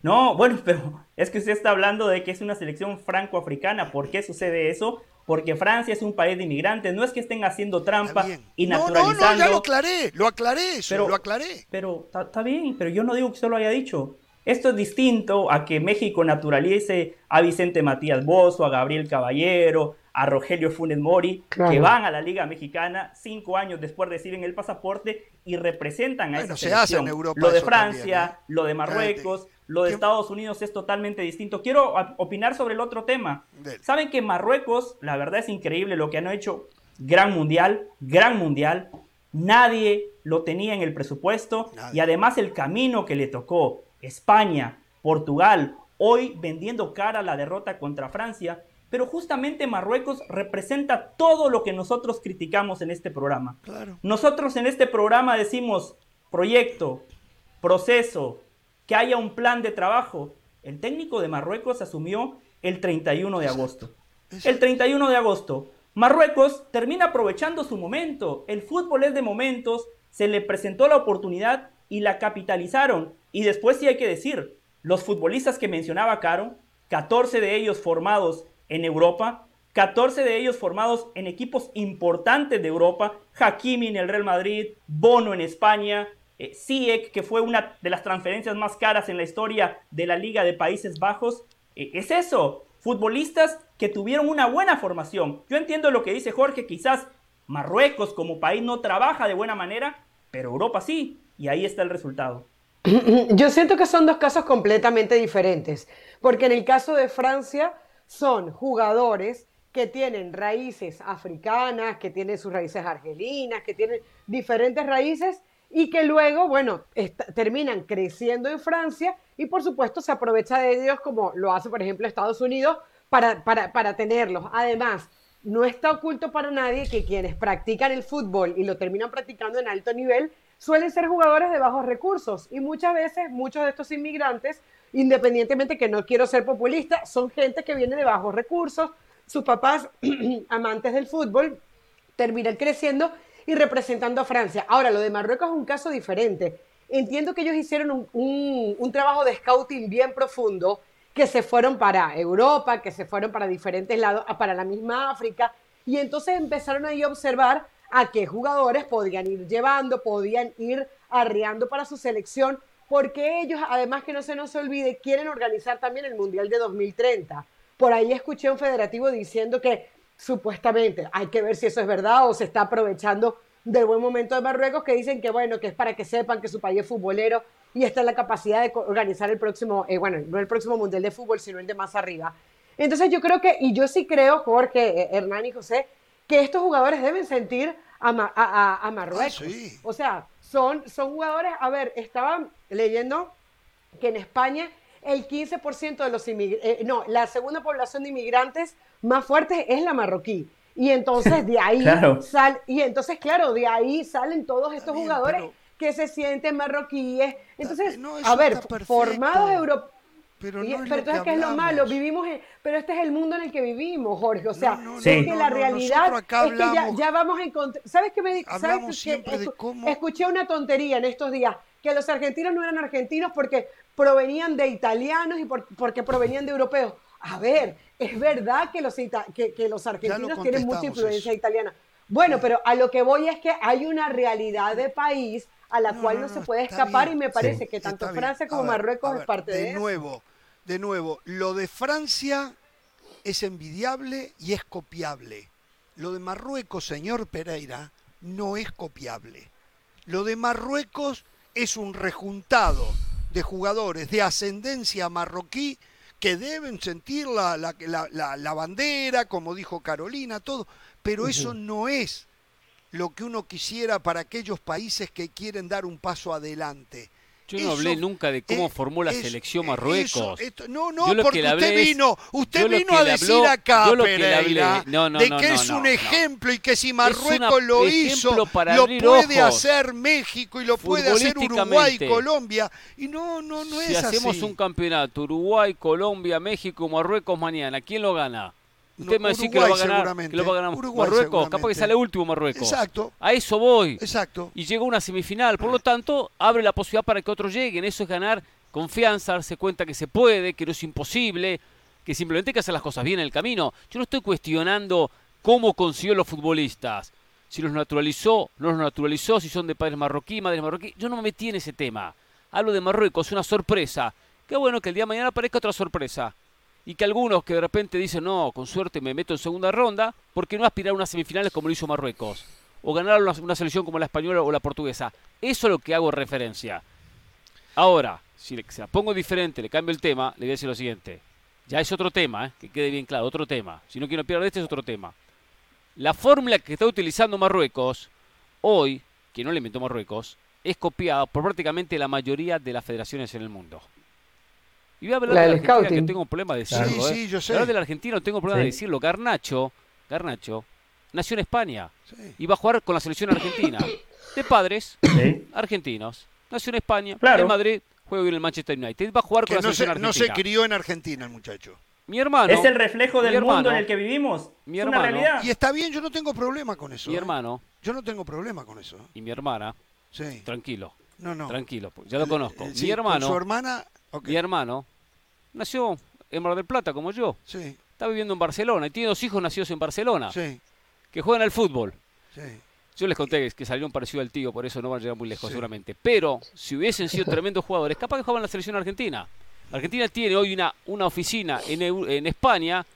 no, bueno, pero es que usted está hablando de que es una selección franco-africana. ¿Por qué sucede eso? Porque Francia es un país de inmigrantes. No es que estén haciendo trampa y no, naturalizando. no, no, ya lo aclaré, lo aclaré eso, Pero- lo aclaré. Pero está bien, pero yo no digo que usted lo haya dicho. Esto es distinto a que México naturalice a Vicente Matías Bozo, a Gabriel Caballero, a Rogelio Funes Mori, Claro. que van a la Liga Mexicana, cinco años después reciben el pasaporte y representan a Bueno, esa se hace selección. en Europa Lo de Francia, también, ¿eh? lo de Marruecos, lo de ¿Qué- Estados Unidos es totalmente distinto. Quiero opinar sobre el otro tema. Dele. Saben que Marruecos, la verdad es increíble lo que han hecho. Gran mundial, gran mundial. nadie lo tenía en el presupuesto y además el camino que le tocó España, Portugal, hoy vendiendo cara a la derrota contra Francia, pero justamente Marruecos representa todo lo que nosotros criticamos en este programa. Nosotros en este programa decimos proyecto, proceso, que haya un plan de trabajo. El técnico de Marruecos asumió el 31 de agosto. El 31 de agosto. Marruecos termina aprovechando su momento. El fútbol es de momentos. Se le presentó la oportunidad y la capitalizaron. Y después sí hay que decir, los futbolistas que mencionaba Caro, 14 de ellos formados en Europa, 14 de ellos formados en equipos importantes de Europa, Hakimi en el Real Madrid, Bono en España, eh, que fue una de las transferencias más caras en la historia de la Liga de Países Bajos. Eh, es eso, futbolistas que tuvieron una buena formación. Yo entiendo lo que dice Jorge, quizás Marruecos como país no trabaja de buena manera, pero Europa sí, y ahí está el resultado. Yo siento que son dos casos completamente diferentes, porque en el caso de Francia son jugadores que tienen raíces africanas, que tienen sus raíces argelinas, que tienen diferentes raíces y que luego, bueno, terminan creciendo en Francia y por supuesto se aprovecha de ellos como lo hace, por ejemplo, Estados Unidos para, para, para tenerlos. Además, no está oculto para nadie que quienes practican el fútbol y lo terminan practicando en alto nivel suelen ser jugadores de bajos recursos y muchas veces muchos de estos inmigrantes, independientemente que no quiero ser populista, son gente que viene de bajos recursos, sus papás amantes del fútbol terminan creciendo y representando a Francia. Ahora, lo de Marruecos es un caso diferente. Entiendo que ellos hicieron un, trabajo de scouting bien profundo, que se fueron para Europa, que se fueron para diferentes lados, para la misma África, y entonces empezaron ahí a observar a qué jugadores podían ir llevando, podían ir arreando para su selección, porque ellos, además que no se nos olvide, quieren organizar también el Mundial de 2030. Por ahí escuché a un federativo diciendo que supuestamente. Hay que ver si eso es verdad o se está aprovechando del buen momento de Marruecos, que dicen que bueno, que es para que sepan que su país es futbolero y está en la capacidad de organizar el próximo, eh, bueno, no el próximo Mundial de Fútbol, sino el de más arriba. Entonces yo creo que, y yo sí creo, Jorge, eh, Hernán y José, que estos jugadores deben sentir a, Marruecos. Ah, o sea, son, son jugadores, a ver, estaban leyendo que en España el 15% de los inmigrantes, eh, no, la segunda población de inmigrantes más fuerte es la marroquí. Y entonces de ahí sal, y entonces claro, de ahí salen todos estos jugadores que se sienten marroquíes. Entonces, a ver, formados europeos pero, no es pero que es lo malo, vivimos pero este es el mundo en el que vivimos, Jorge. O sea, es que la realidad es que ya, vamos a encontrar. ¿Sabes qué me dijo? Escuché una tontería en estos días, que los argentinos no eran argentinos porque provenían de italianos y porque provenían de europeos. A ver, es verdad que los, que, los argentinos tienen mucha influencia italiana. Bueno, pero a lo que voy es que hay una realidad de país a la cual no, se puede escapar y me parece que tanto Francia como Marruecos es parte de, de nuevo, de nuevo, lo de Francia es envidiable y es copiable. Lo de Marruecos, señor Pereira, no es copiable. Lo de Marruecos es un rejuntado de jugadores de ascendencia marroquí que deben sentir la, la, bandera, como dijo Carolina, todo, pero eso no es lo que uno quisiera para aquellos países que quieren dar un paso adelante. Yo no hablé nunca de cómo formó la selección Marruecos. no, no, porque usted vino, usted vino a decir acá, Pereira, de que es un ejemplo y que si Marruecos lo hizo, lo puede hacer México y lo puede hacer Uruguay, Colombia. Y no, no, no es así. Si hacemos un campeonato, Uruguay, Colombia, México, Marruecos mañana, ¿quién lo gana? Usted me dice que lo va a ganar, que lo va a ganar Marruecos, capaz que sale último Marruecos. Exacto. A eso voy. Exacto. Y llega una semifinal, por lo tanto, abre la posibilidad para que otros lleguen. Eso es ganar confianza, darse cuenta que se puede, que no es imposible, que simplemente hay que hacer las cosas bien en el camino. Yo no estoy cuestionando cómo consiguió los futbolistas. Si los naturalizó, no los naturalizó, si son de padres marroquí, madres marroquí. Yo no me metí en ese tema. Hablo de Marruecos, una sorpresa. Qué bueno que el día de mañana aparezca otra sorpresa y que algunos que de repente dicen, no, con suerte me meto en segunda ronda, ¿por qué no aspirar a unas semifinales como lo hizo Marruecos? O ganar una, selección como la española o la portuguesa. Eso es lo que hago referencia. Ahora, si se la pongo diferente, le cambio el tema, le voy a decir lo siguiente. Ya es otro tema, ¿eh? que quede bien claro, otro tema. Si no quiero pierder este, es otro tema. La fórmula que está utilizando Marruecos hoy, que no le inventó Marruecos, es copiada por prácticamente la mayoría de las federaciones en el mundo. Y voy a hablar La de la del Argentina, que scouting. tengo un problema de decirlo. Sí, ¿eh? sí, yo sé. Hablar del argentino tengo problema de decirlo. Garnacho, Garnacho, nació en España Sí. y va a jugar con la selección argentina. De padres Sí. argentinos. Nació en España, Claro. en Madrid, juega en el Manchester United. Va a jugar Que con la no se, selección no argentina. se crió en Argentina el muchacho. Mi hermano. es el reflejo del mundo hermano, en el que vivimos. mi es una hermano. realidad. Y está bien, yo no tengo problema con eso. Mi ¿eh? hermano Yo no tengo problema con eso. ¿eh? y mi hermana, Sí. tranquilo, No, no. tranquilo, porque ya lo conozco. el- mi sí, con hermano, Su hermana. Mi hermano, nació en Mar del Plata como yo. Sí, Está viviendo en Barcelona y tiene dos hijos nacidos en Barcelona sí, que juegan al fútbol. sí. Yo les conté que- salieron parecido al tío, por eso no van a llegar muy lejos Sí. seguramente. Pero si hubiesen sido tremendos jugadores, capaz que jugaban la selección argentina. Argentina tiene hoy una, una oficina en, en España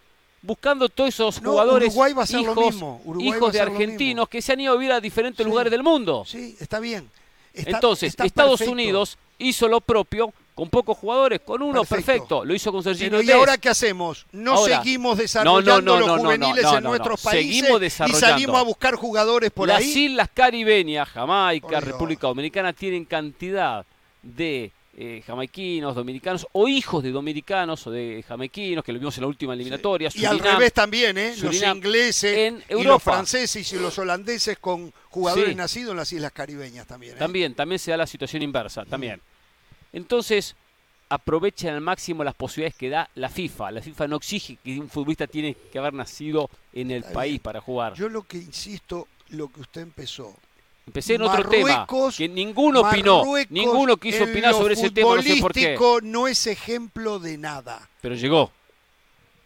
buscando todos esos No, jugadores Uruguay va a lo hijos, mismo. Uruguay hijos de lo argentinos que se han ido a vivir a diferentes Sí. lugares del mundo. Sí, está bien. Está- Entonces, está Estados perfecto. Unidos hizo lo propio con pocos jugadores, con uno Perfecto. perfecto. Lo hizo con Sergio Pero ¿y ahora qué hacemos? No Ahora- seguimos desarrollando no, no, los no, juveniles en nuestros países Seguimos y salimos a buscar jugadores por Las ahí. islas caribeñas, Jamaica. República Dominicana, tienen cantidad de eh, jamaiquinos, dominicanos o hijos de dominicanos o de jamaiquinos, que lo vimos en la última eliminatoria. Y al revés también, ¿eh? Los ingleses en y los franceses y los holandeses con jugadores Sí. nacidos en las islas caribeñas también. ¿eh? También, también se da la situación inversa, también. Entonces, aprovechen al máximo las posibilidades que da la FIFA. La FIFA no exige que un futbolista tiene que haber nacido en el Está país bien. para jugar. Yo lo que insisto, lo que usted empezó. Empecé en otro tema, que ninguno opinó, Marruecos ninguno quiso opinar sobre ese tema, no sé por qué. no es ejemplo de nada. Pero llegó.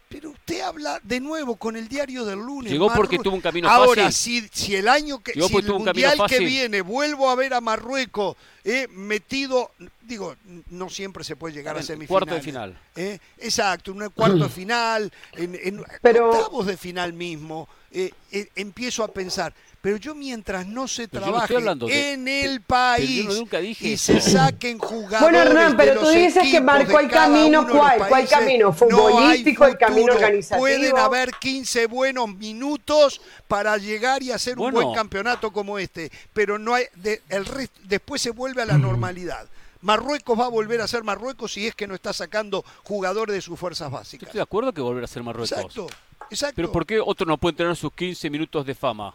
Pero usted habla de nuevo con el diario del lunes. Llegó porque tuvo un camino Ahora, fácil. si, si el año que Llegó si el mundial que viene vuelvo a ver a Marruecos eh, metido, digo, no siempre se puede llegar a Está bien, semifinales. cuarto de final. ¿eh? Exacto, un cuarto de final, en, en Pero- octavos de final mismo. eh, eh, empiezo a pensar, pero yo mientras no se Pero yo no trabaje estoy hablando de- en el país yo nunca dije y eso. se saquen jugadores Bueno, Hernán, pero de tú dices que marcó el camino, ¿cuál? ¿Cuál países, camino? no hay ¿Futbolístico, el camino organizativo? Pueden haber 15 buenos minutos para llegar y hacer un buen campeonato como este, pero no hay de- el resto, después se vuelve a la normalidad. Marruecos va a volver a ser Marruecos si es que no está sacando jugadores de sus fuerzas Yo básicas. estoy de acuerdo que volver a ser Marruecos. Exacto, exacto. Pero ¿por qué otros no pueden tener sus 15 minutos de fama?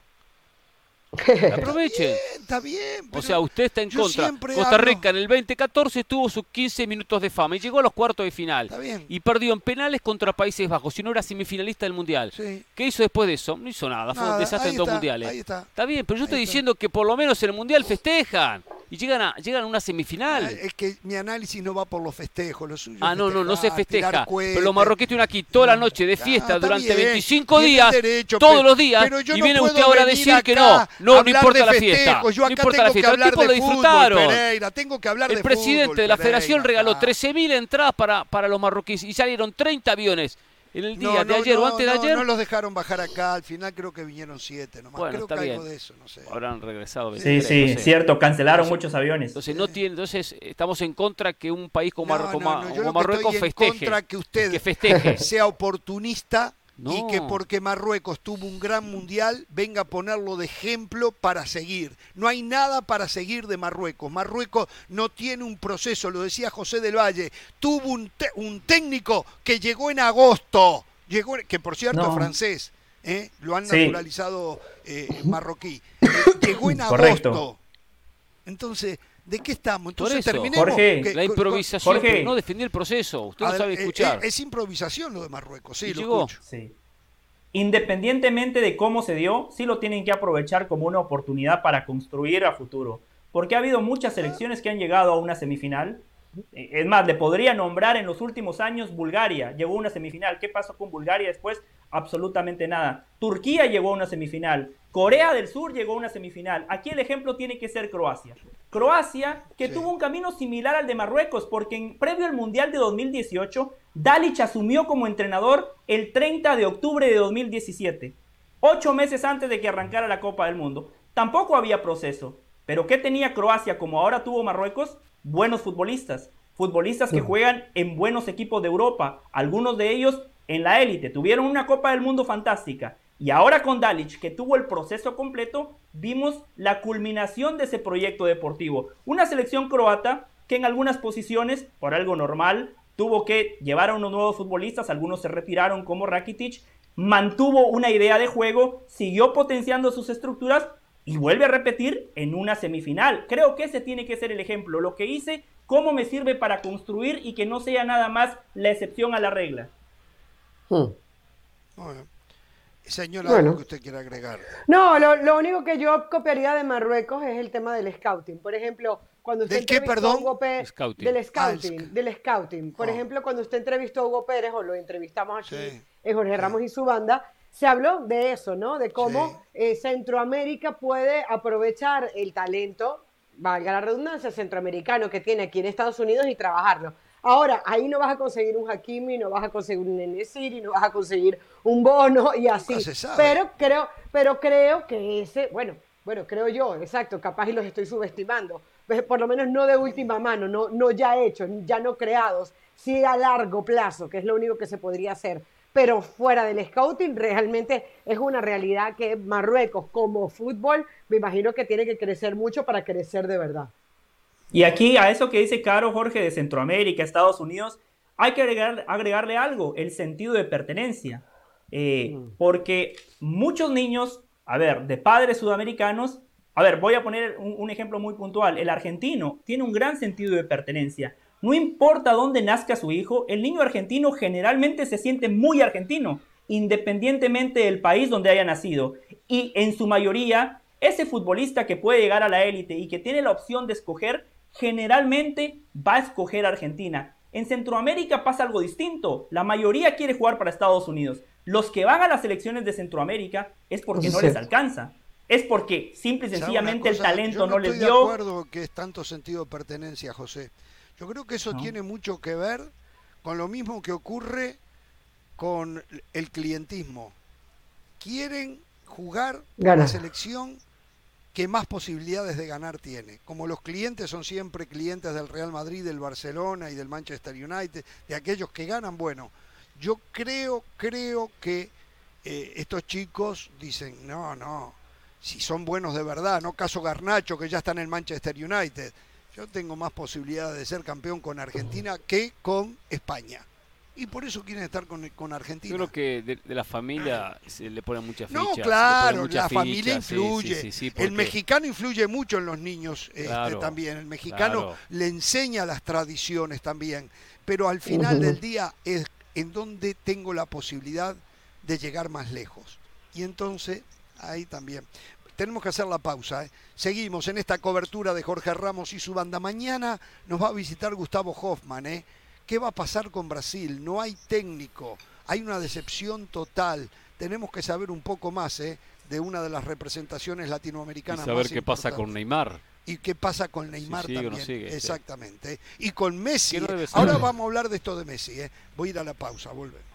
Aprovechen. Está bien. O pero sea, usted está en contra. Costa hablo- Rica en el 2014 tuvo sus 15 minutos de fama y llegó a los cuartos de final. Está bien. Y perdió en penales contra Países Bajos. Si no era semifinalista del Mundial. Sí. ¿Qué hizo después de eso? No hizo nada. Fue un desastre ahí en dos está, mundiales. ahí está. bien, pero yo estoy Ahí está. diciendo que por lo menos en el Mundial festejan. Y llegan a, llegan a una semifinal. Ah, Es que mi análisis no va por los festejos, lo suyo. Ah, no, no, no se festeja. Pero los marroquíes estuvieron aquí toda la noche de fiesta está durante bien, 25 tienen días, derecho, todos pero- los días, pero yo y no viene usted ahora a decir que no, no, no importa de la fiesta, festejos. Yo no acá importa la tengo que fiesta, los hablar tipos de disfrutaron. fútbol, Pereira, tengo que hablar El de presidente fútbol, de la Pereira, federación regaló acá. 13.000 entradas para, para los marroquíes y salieron 30 aviones en el día No, de no, ayer no, o antes de no, ayer. No los dejaron bajar acá, al final creo que vinieron siete nomás. Bueno, creo está que algo bien. de eso, no sé. Habrán regresado. Sí, 23, sí, no sé. cierto, cancelaron Entonces- muchos aviones. Entonces no tiene, entonces estamos en contra que un país como, No, no, no, lo que Marruecos estoy en festeje. contra que usted que festeje. sea oportunista y que porque Marruecos tuvo un gran mundial venga a ponerlo de ejemplo para seguir. No hay nada para seguir de Marruecos. Marruecos no tiene un proceso, lo decía José del Valle, tuvo un, un técnico que llegó en agosto, llegó, que por cierto No. francés, ¿eh? lo han Sí. naturalizado eh, marroquí. Llegó en Correcto. agosto. Entonces, ¿de qué estamos? Por Entonces eso. terminemos. Jorge, que- La improvisación, Jorge. pero no defendió el proceso. Usted no sabe eh, escuchar. eh, Es, improvisación lo de Marruecos, sí, lo llegó. escucho. Sí. Independientemente de cómo se dio, sí lo tienen que aprovechar como una oportunidad para construir a futuro. Porque ha habido muchas selecciones que han llegado a una semifinal. Eh, Es más, le podría nombrar en los últimos años Bulgaria. Llegó a una semifinal. ¿Qué pasó con Bulgaria después? Absolutamente nada. Turquía llegó a una semifinal. Corea del Sur llegó a una semifinal. Aquí el ejemplo tiene que ser Croacia. Croacia, que Sí. tuvo un camino similar al de Marruecos, porque en, previo al Mundial de 2018, Dalic asumió como entrenador el 30 de octubre de 2017, ocho meses antes de que arrancara la Copa del Mundo. Tampoco había proceso. Pero ¿qué tenía Croacia como ahora tuvo Marruecos? Buenos futbolistas. Futbolistas que juegan en buenos equipos de Europa. Algunos de ellos en la élite. Tuvieron una Copa del Mundo fantástica. Y ahora con Dalic, que tuvo el proceso completo, vimos la culminación de ese proyecto deportivo. Una selección croata que en algunas posiciones, por algo normal, tuvo que llevar a unos nuevos futbolistas, algunos se retiraron como Rakitic, mantuvo una idea de juego, siguió potenciando sus estructuras y vuelve a repetir en una semifinal. Creo que ese tiene que ser el ejemplo. Lo que hice, cómo me sirve para construir y que no sea nada más la excepción a la regla. Hmm. Señora, algo que usted quiera agregar. No, lo, único que yo copiaría de Marruecos es el tema del scouting. Por ejemplo, cuando usted ¿Del qué, perdón? Hugo Pérez, Del scouting, ah, del scouting. Por oh. ejemplo, cuando usted entrevistó a Hugo Pérez, o lo entrevistamos aquí en Jorge Ramos y su banda, se habló de eso, ¿no? De cómo eh, Centroamérica puede aprovechar el talento, valga la redundancia, centroamericano que tiene aquí en Estados Unidos y trabajarlo. Ahora, ahí no vas a conseguir un Hakimi, no vas a conseguir un Enesiri, no vas a conseguir un bono y así. pero creo, pero creo que ese, bueno, bueno, creo yo, exacto, capaz y los estoy subestimando. Pues, por lo menos no de última mano, no, no ya hechos, ya no creados, sí a largo plazo, que es lo único que se podría hacer. Pero fuera del scouting, realmente es una realidad que Marruecos, como fútbol, me imagino que tiene que crecer mucho para crecer de verdad. Y aquí a eso que dice Caro Jorge de Centroamérica, Estados Unidos, hay que agregarle algo, el sentido de pertenencia. Eh, mm. Porque muchos niños, a ver, de padres sudamericanos, a ver, voy a poner un, ejemplo muy puntual. El argentino tiene un gran sentido de pertenencia. No importa dónde nazca su hijo, el niño argentino generalmente se siente muy argentino, independientemente del país donde haya nacido. Y en su mayoría, ese futbolista que puede llegar a la élite y que tiene la opción de escoger generalmente va a escoger Argentina. En Centroamérica pasa algo distinto. La mayoría quiere jugar para Estados Unidos. Los que van a las selecciones de Centroamérica es porque no les alcanza. Es porque simple y sencillamente el talento no, les dio. Estoy de acuerdo que es tanto sentido de pertenencia, José. Yo creo que eso tiene mucho que ver con lo mismo que ocurre con el clientismo. Quieren jugar la selección que más posibilidades de ganar tiene. Como los clientes son siempre clientes del Real Madrid, del Barcelona y del Manchester United, de aquellos que ganan, bueno, yo creo, creo que eh, estos chicos dicen, no, no, si son buenos de verdad, no caso Garnacho que ya está en el Manchester United, yo tengo más posibilidades de ser campeón con Argentina que con España y por eso quieren estar con, con Argentina. Yo creo que de, la familia se le pone mucha ficha. No, claro, la familia influye. El mexicano influye mucho en los niños este, también. El mexicano le enseña las tradiciones también. Pero al final del día es en donde tengo la posibilidad de llegar más lejos. Y entonces, ahí también. Tenemos que hacer la pausa. ¿eh? Seguimos en esta cobertura de Jorge Ramos y su banda. Mañana nos va a visitar Gustavo Hoffman. ¿eh? ¿Qué va a pasar con Brasil? No hay técnico, hay una decepción total. Tenemos que saber un poco más ¿eh? de una de las representaciones latinoamericanas. Y saber qué pasa con Neymar. Y qué pasa con Neymar también. Exactamente. Y con Messi. Ahora vamos a hablar de esto de Messi. ¿eh? Voy a ir a la pausa, volvemos.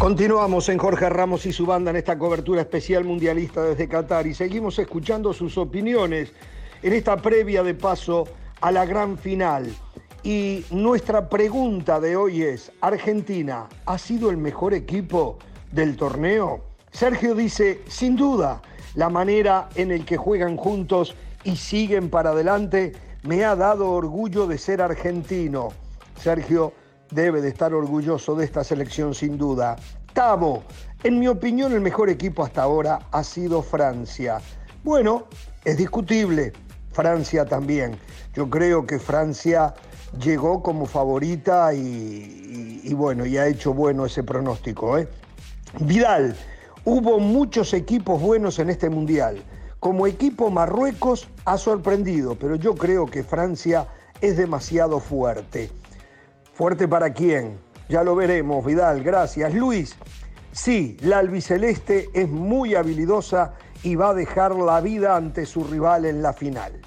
Continuamos en Jorge Ramos y su banda en esta cobertura especial mundialista desde Qatar y seguimos escuchando sus opiniones en esta previa de paso a la gran final. Y nuestra pregunta de hoy es, ¿Argentina ha sido el mejor equipo del torneo? Sergio dice, sin duda, la manera en el que juegan juntos y siguen para adelante me ha dado orgullo de ser argentino. Sergio debe de estar orgulloso de esta selección sin duda. Tavo, en mi opinión el mejor equipo hasta ahora ha sido Francia. Bueno, es discutible, Francia también. Yo creo que Francia llegó como favorita y, bueno, y ha hecho bueno ese pronóstico. ¿eh? Vidal, hubo muchos equipos buenos en este mundial. Como equipo Marruecos ha sorprendido, pero yo creo que Francia es demasiado fuerte. ¿Fuerte para quién? Ya lo veremos, Vidal. Gracias. Luis, sí, la albiceleste es muy habilidosa y va a dejar la vida ante su rival en la final.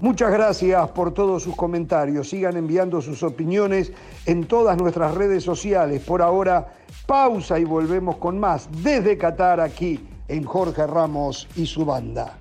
Muchas gracias por todos sus comentarios. Sigan enviando sus opiniones en todas nuestras redes sociales. Por ahora, pausa y volvemos con más desde Qatar aquí en Jorge Ramos y su banda.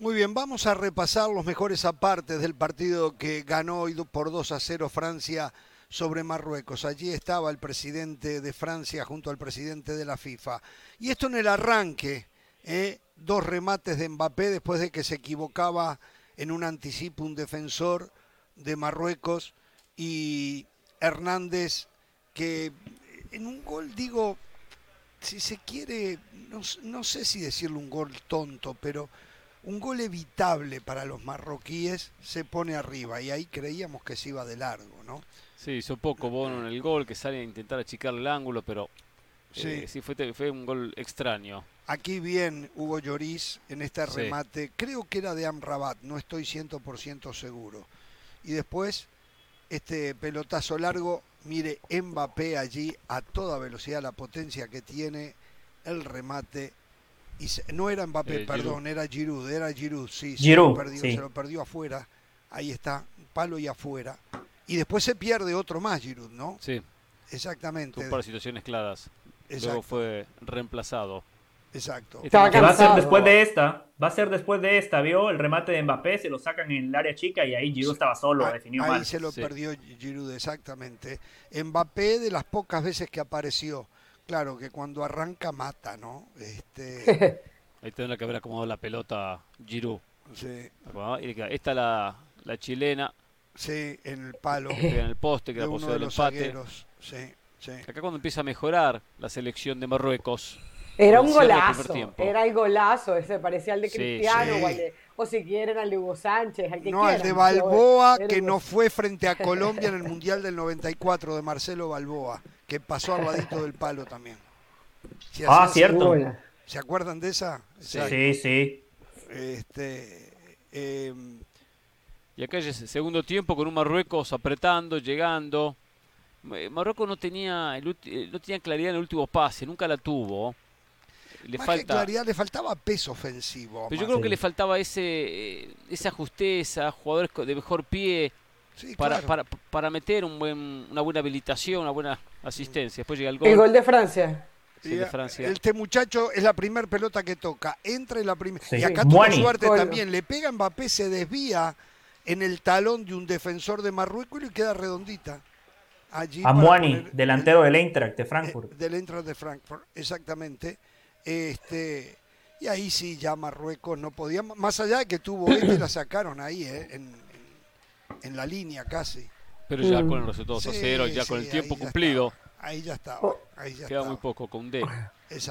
Muy bien, vamos a repasar los mejores apartes del partido que ganó por 2 a 0 Francia sobre Marruecos. Allí estaba el presidente de Francia junto al presidente de la FIFA. Y esto en el arranque, ¿eh? dos remates de Mbappé después de que se equivocaba en un anticipo un defensor de Marruecos y Hernández que en un gol digo, si se quiere, no, no sé si decirle un gol tonto, pero un gol evitable para los marroquíes se pone arriba y ahí creíamos que se iba de largo, ¿no? Sí, hizo poco Bono en el gol, que sale a intentar achicar el ángulo, pero sí, eh, fue, fue, un gol extraño. Aquí bien Hugo Lloris en este remate, creo que era de Amrabat, no estoy 100% seguro. Y después, este pelotazo largo, mire Mbappé allí a toda velocidad, la potencia que tiene, el remate. Y no era Mbappé, eh, perdón, era Giroud, era Giroud, sí, Giroud, perdió, se lo perdió afuera. Ahí está, palo y afuera. Y después se pierde otro más, Giroud, ¿no? Sí. Exactamente. Tuvo para situaciones claras. Luego fue reemplazado. Exacto. va a ser después de esta, va a ser después de esta, ¿vio? El remate de Mbappé, se lo sacan en el área chica y ahí Giroud estaba solo, ahí, definió ahí se lo perdió Giroud, exactamente. Mbappé de las pocas veces que apareció, claro que cuando arranca mata, ¿no? Este... ahí tendrá que haber acomodado la pelota Giroud. Sí. Esta la, la chilena, Sí, en el palo. en el poste, que era uno de los empate. Sí, sí. Acá cuando empieza a mejorar la selección de Marruecos. Era un golazo, era el golazo, ese parecía al de Cristiano O, si quieren al de Hugo Sánchez, al que No, al de Balboa, que no fue frente a Colombia en el Mundial del 94 de Marcelo Balboa, que pasó al ladito del palo también. ah, cierto. ¿Se acuerdan de esa? Sí, sí. Este, eh, y acá es el segundo tiempo con un Marruecos apretando, llegando. Eh, Marruecos no tenía, eh, no tenía claridad en el último pase, nunca la tuvo. Le falta, claridad, le faltaba peso ofensivo. Pero yo creo que le faltaba ese, eh, esa justeza, jugadores de mejor pie, para, para, para, meter un buen, una buena habilitación, una buena asistencia. Después llega el gol. El gol de Francia. Sí, de Francia. Este muchacho es la primera pelota que toca. Entra en la primera. Y acá tuvo suerte también. Le pega Mbappé, se desvía en el talón de un defensor de Marruecos y le queda redondita. Allí Amuani, delantero del Eintracht de Frankfurt. Eh, del Eintracht de Frankfurt, exactamente. Este, y ahí sí, ya Marruecos no podía, más allá de que tuvo este, la sacaron ahí, eh, en, la línea casi. Pero ya con el resultado a cero, ya con el tiempo cumplido. Ahí ya estaba. Oh. Ahí ya Queda muy poco con D.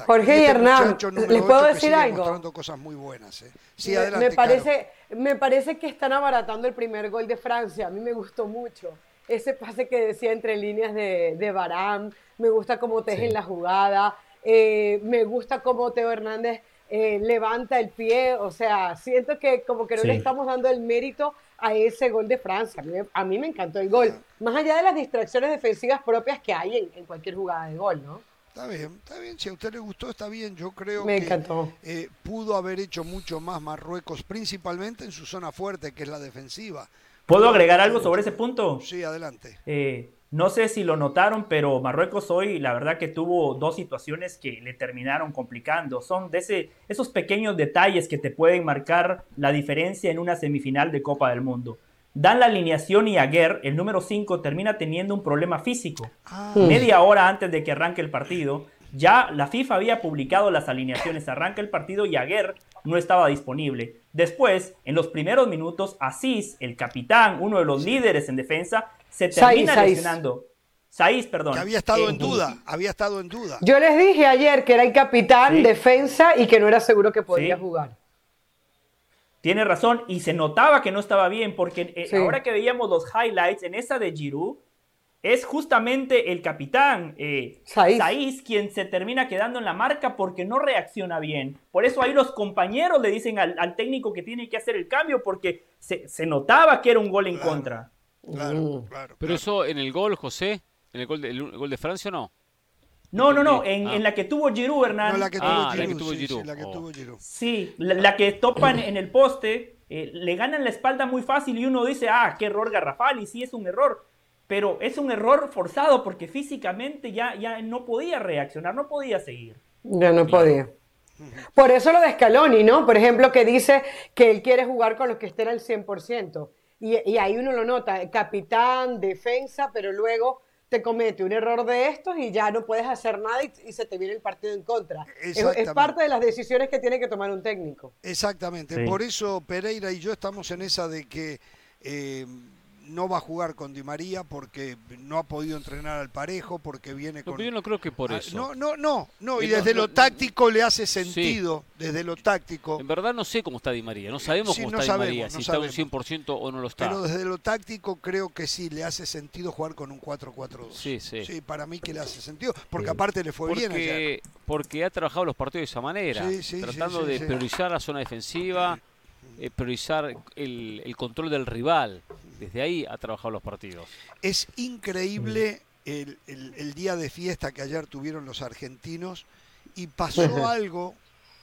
Jorge y, este Hernán, ¿les puedo decir algo? cosas muy buenas. ¿eh? Sí, adelante, me, parece, me parece que están abaratando el primer gol de Francia. A mí me gustó mucho. Ese pase que decía entre líneas de, de Barán. Me gusta cómo tejen la jugada. Eh, me gusta cómo Teo Hernández eh, levanta el pie. O sea, siento que como que no le estamos dando el mérito a ese gol de Francia. A mí, me encantó el gol. Más allá de las distracciones defensivas propias que hay en, en cualquier jugada de gol, ¿no? Está bien, está bien. Si a usted le gustó, está bien. Yo creo Me que encantó. Eh, pudo haber hecho mucho más Marruecos, principalmente en su zona fuerte, que es la defensiva. ¿Puedo agregar algo sobre ese punto? Sí, adelante. Eh, no sé si lo notaron, pero Marruecos hoy, la verdad que tuvo dos situaciones que le terminaron complicando. Son de ese, esos pequeños detalles que te pueden marcar la diferencia en una semifinal de Copa del Mundo dan la alineación y Aguer, el número 5, termina teniendo un problema físico. Ah. Media hora antes de que arranque el partido, ya la FIFA había publicado las alineaciones, arranca el partido y Aguer no estaba disponible. Después, en los primeros minutos, Asís, el capitán, uno de los líderes en defensa, se termina lesionando. Saiz, perdón. Que había estado en duda, había estado en duda. Yo les dije ayer que era el capitán, defensa y que no era seguro que podía jugar. Tiene razón, y se notaba que no estaba bien, porque eh, ahora que veíamos los highlights en esa de Giroud, es justamente el capitán eh, Saiz. quien se termina quedando en la marca porque no reacciona bien. Por eso ahí los compañeros le dicen al, técnico que tiene que hacer el cambio porque se, notaba que era un gol en contra. Claro, mm. claro, Pero eso en el gol, José, en el gol de, el gol de Francia, ¿no? No, no, no, Entendí. en, Ah. en la que tuvo Giroud, Hernán. No, la que tuvo Ah, la que Giroud, tuvo sí, sí, Giroud. la que Oh. tuvo Giroud. Sí, la, la que topan en el poste, eh, le ganan la espalda muy fácil y uno dice, ah, qué error garrafal, y sí es un error, pero es un error forzado porque físicamente ya, ya no podía reaccionar, no podía seguir. Ya no podía. Por eso lo de Scaloni, ¿no? Por ejemplo, que dice que él quiere jugar con los que estén al 100%. Y, y ahí uno lo nota, capitán, defensa, pero luego te comete un error de estos y ya no puedes hacer nada y, y se te viene el partido en contra. Es, parte de las decisiones que tiene que tomar un técnico. Exactamente, Sí. por eso Pereira y yo estamos en esa de que eh, no va a jugar con Di María porque no ha podido entrenar al parejo, porque viene No, con... pero yo no creo que por Ah, eso. No, no, no, no, y Eh, desde no, lo no, táctico le hace sentido, desde lo táctico, En verdad no sé cómo está Di María. No sabemos Sí, cómo no está sabemos, Di María. no si está un sabemos. 100% o no lo está. pero desde lo táctico creo que sí, le hace sentido jugar con un 4-4-2. Sí, sí. para mí que le hace sentido, porque aparte le fue bien ayer. porque, porque ha trabajado los partidos de esa manera, Sí, sí, tratando sí, sí, de sí. priorizar la zona defensiva, eh, priorizar el, el control del rival. Desde ahí ha trabajado los partidos. Es increíble el, el- el día de fiesta que ayer tuvieron los argentinos y pasó algo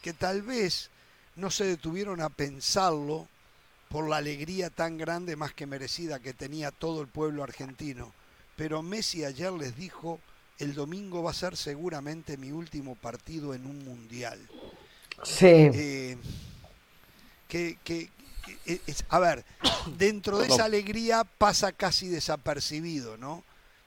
que tal vez no se detuvieron a pensarlo por la alegría tan grande, más que merecida, que tenía todo el pueblo argentino. Pero Messi ayer les dijo, el domingo va a ser seguramente mi último partido en un mundial. Sí. Eh, que, que- que- es- a ver, dentro de esa alegría pasa casi desapercibido, ¿no?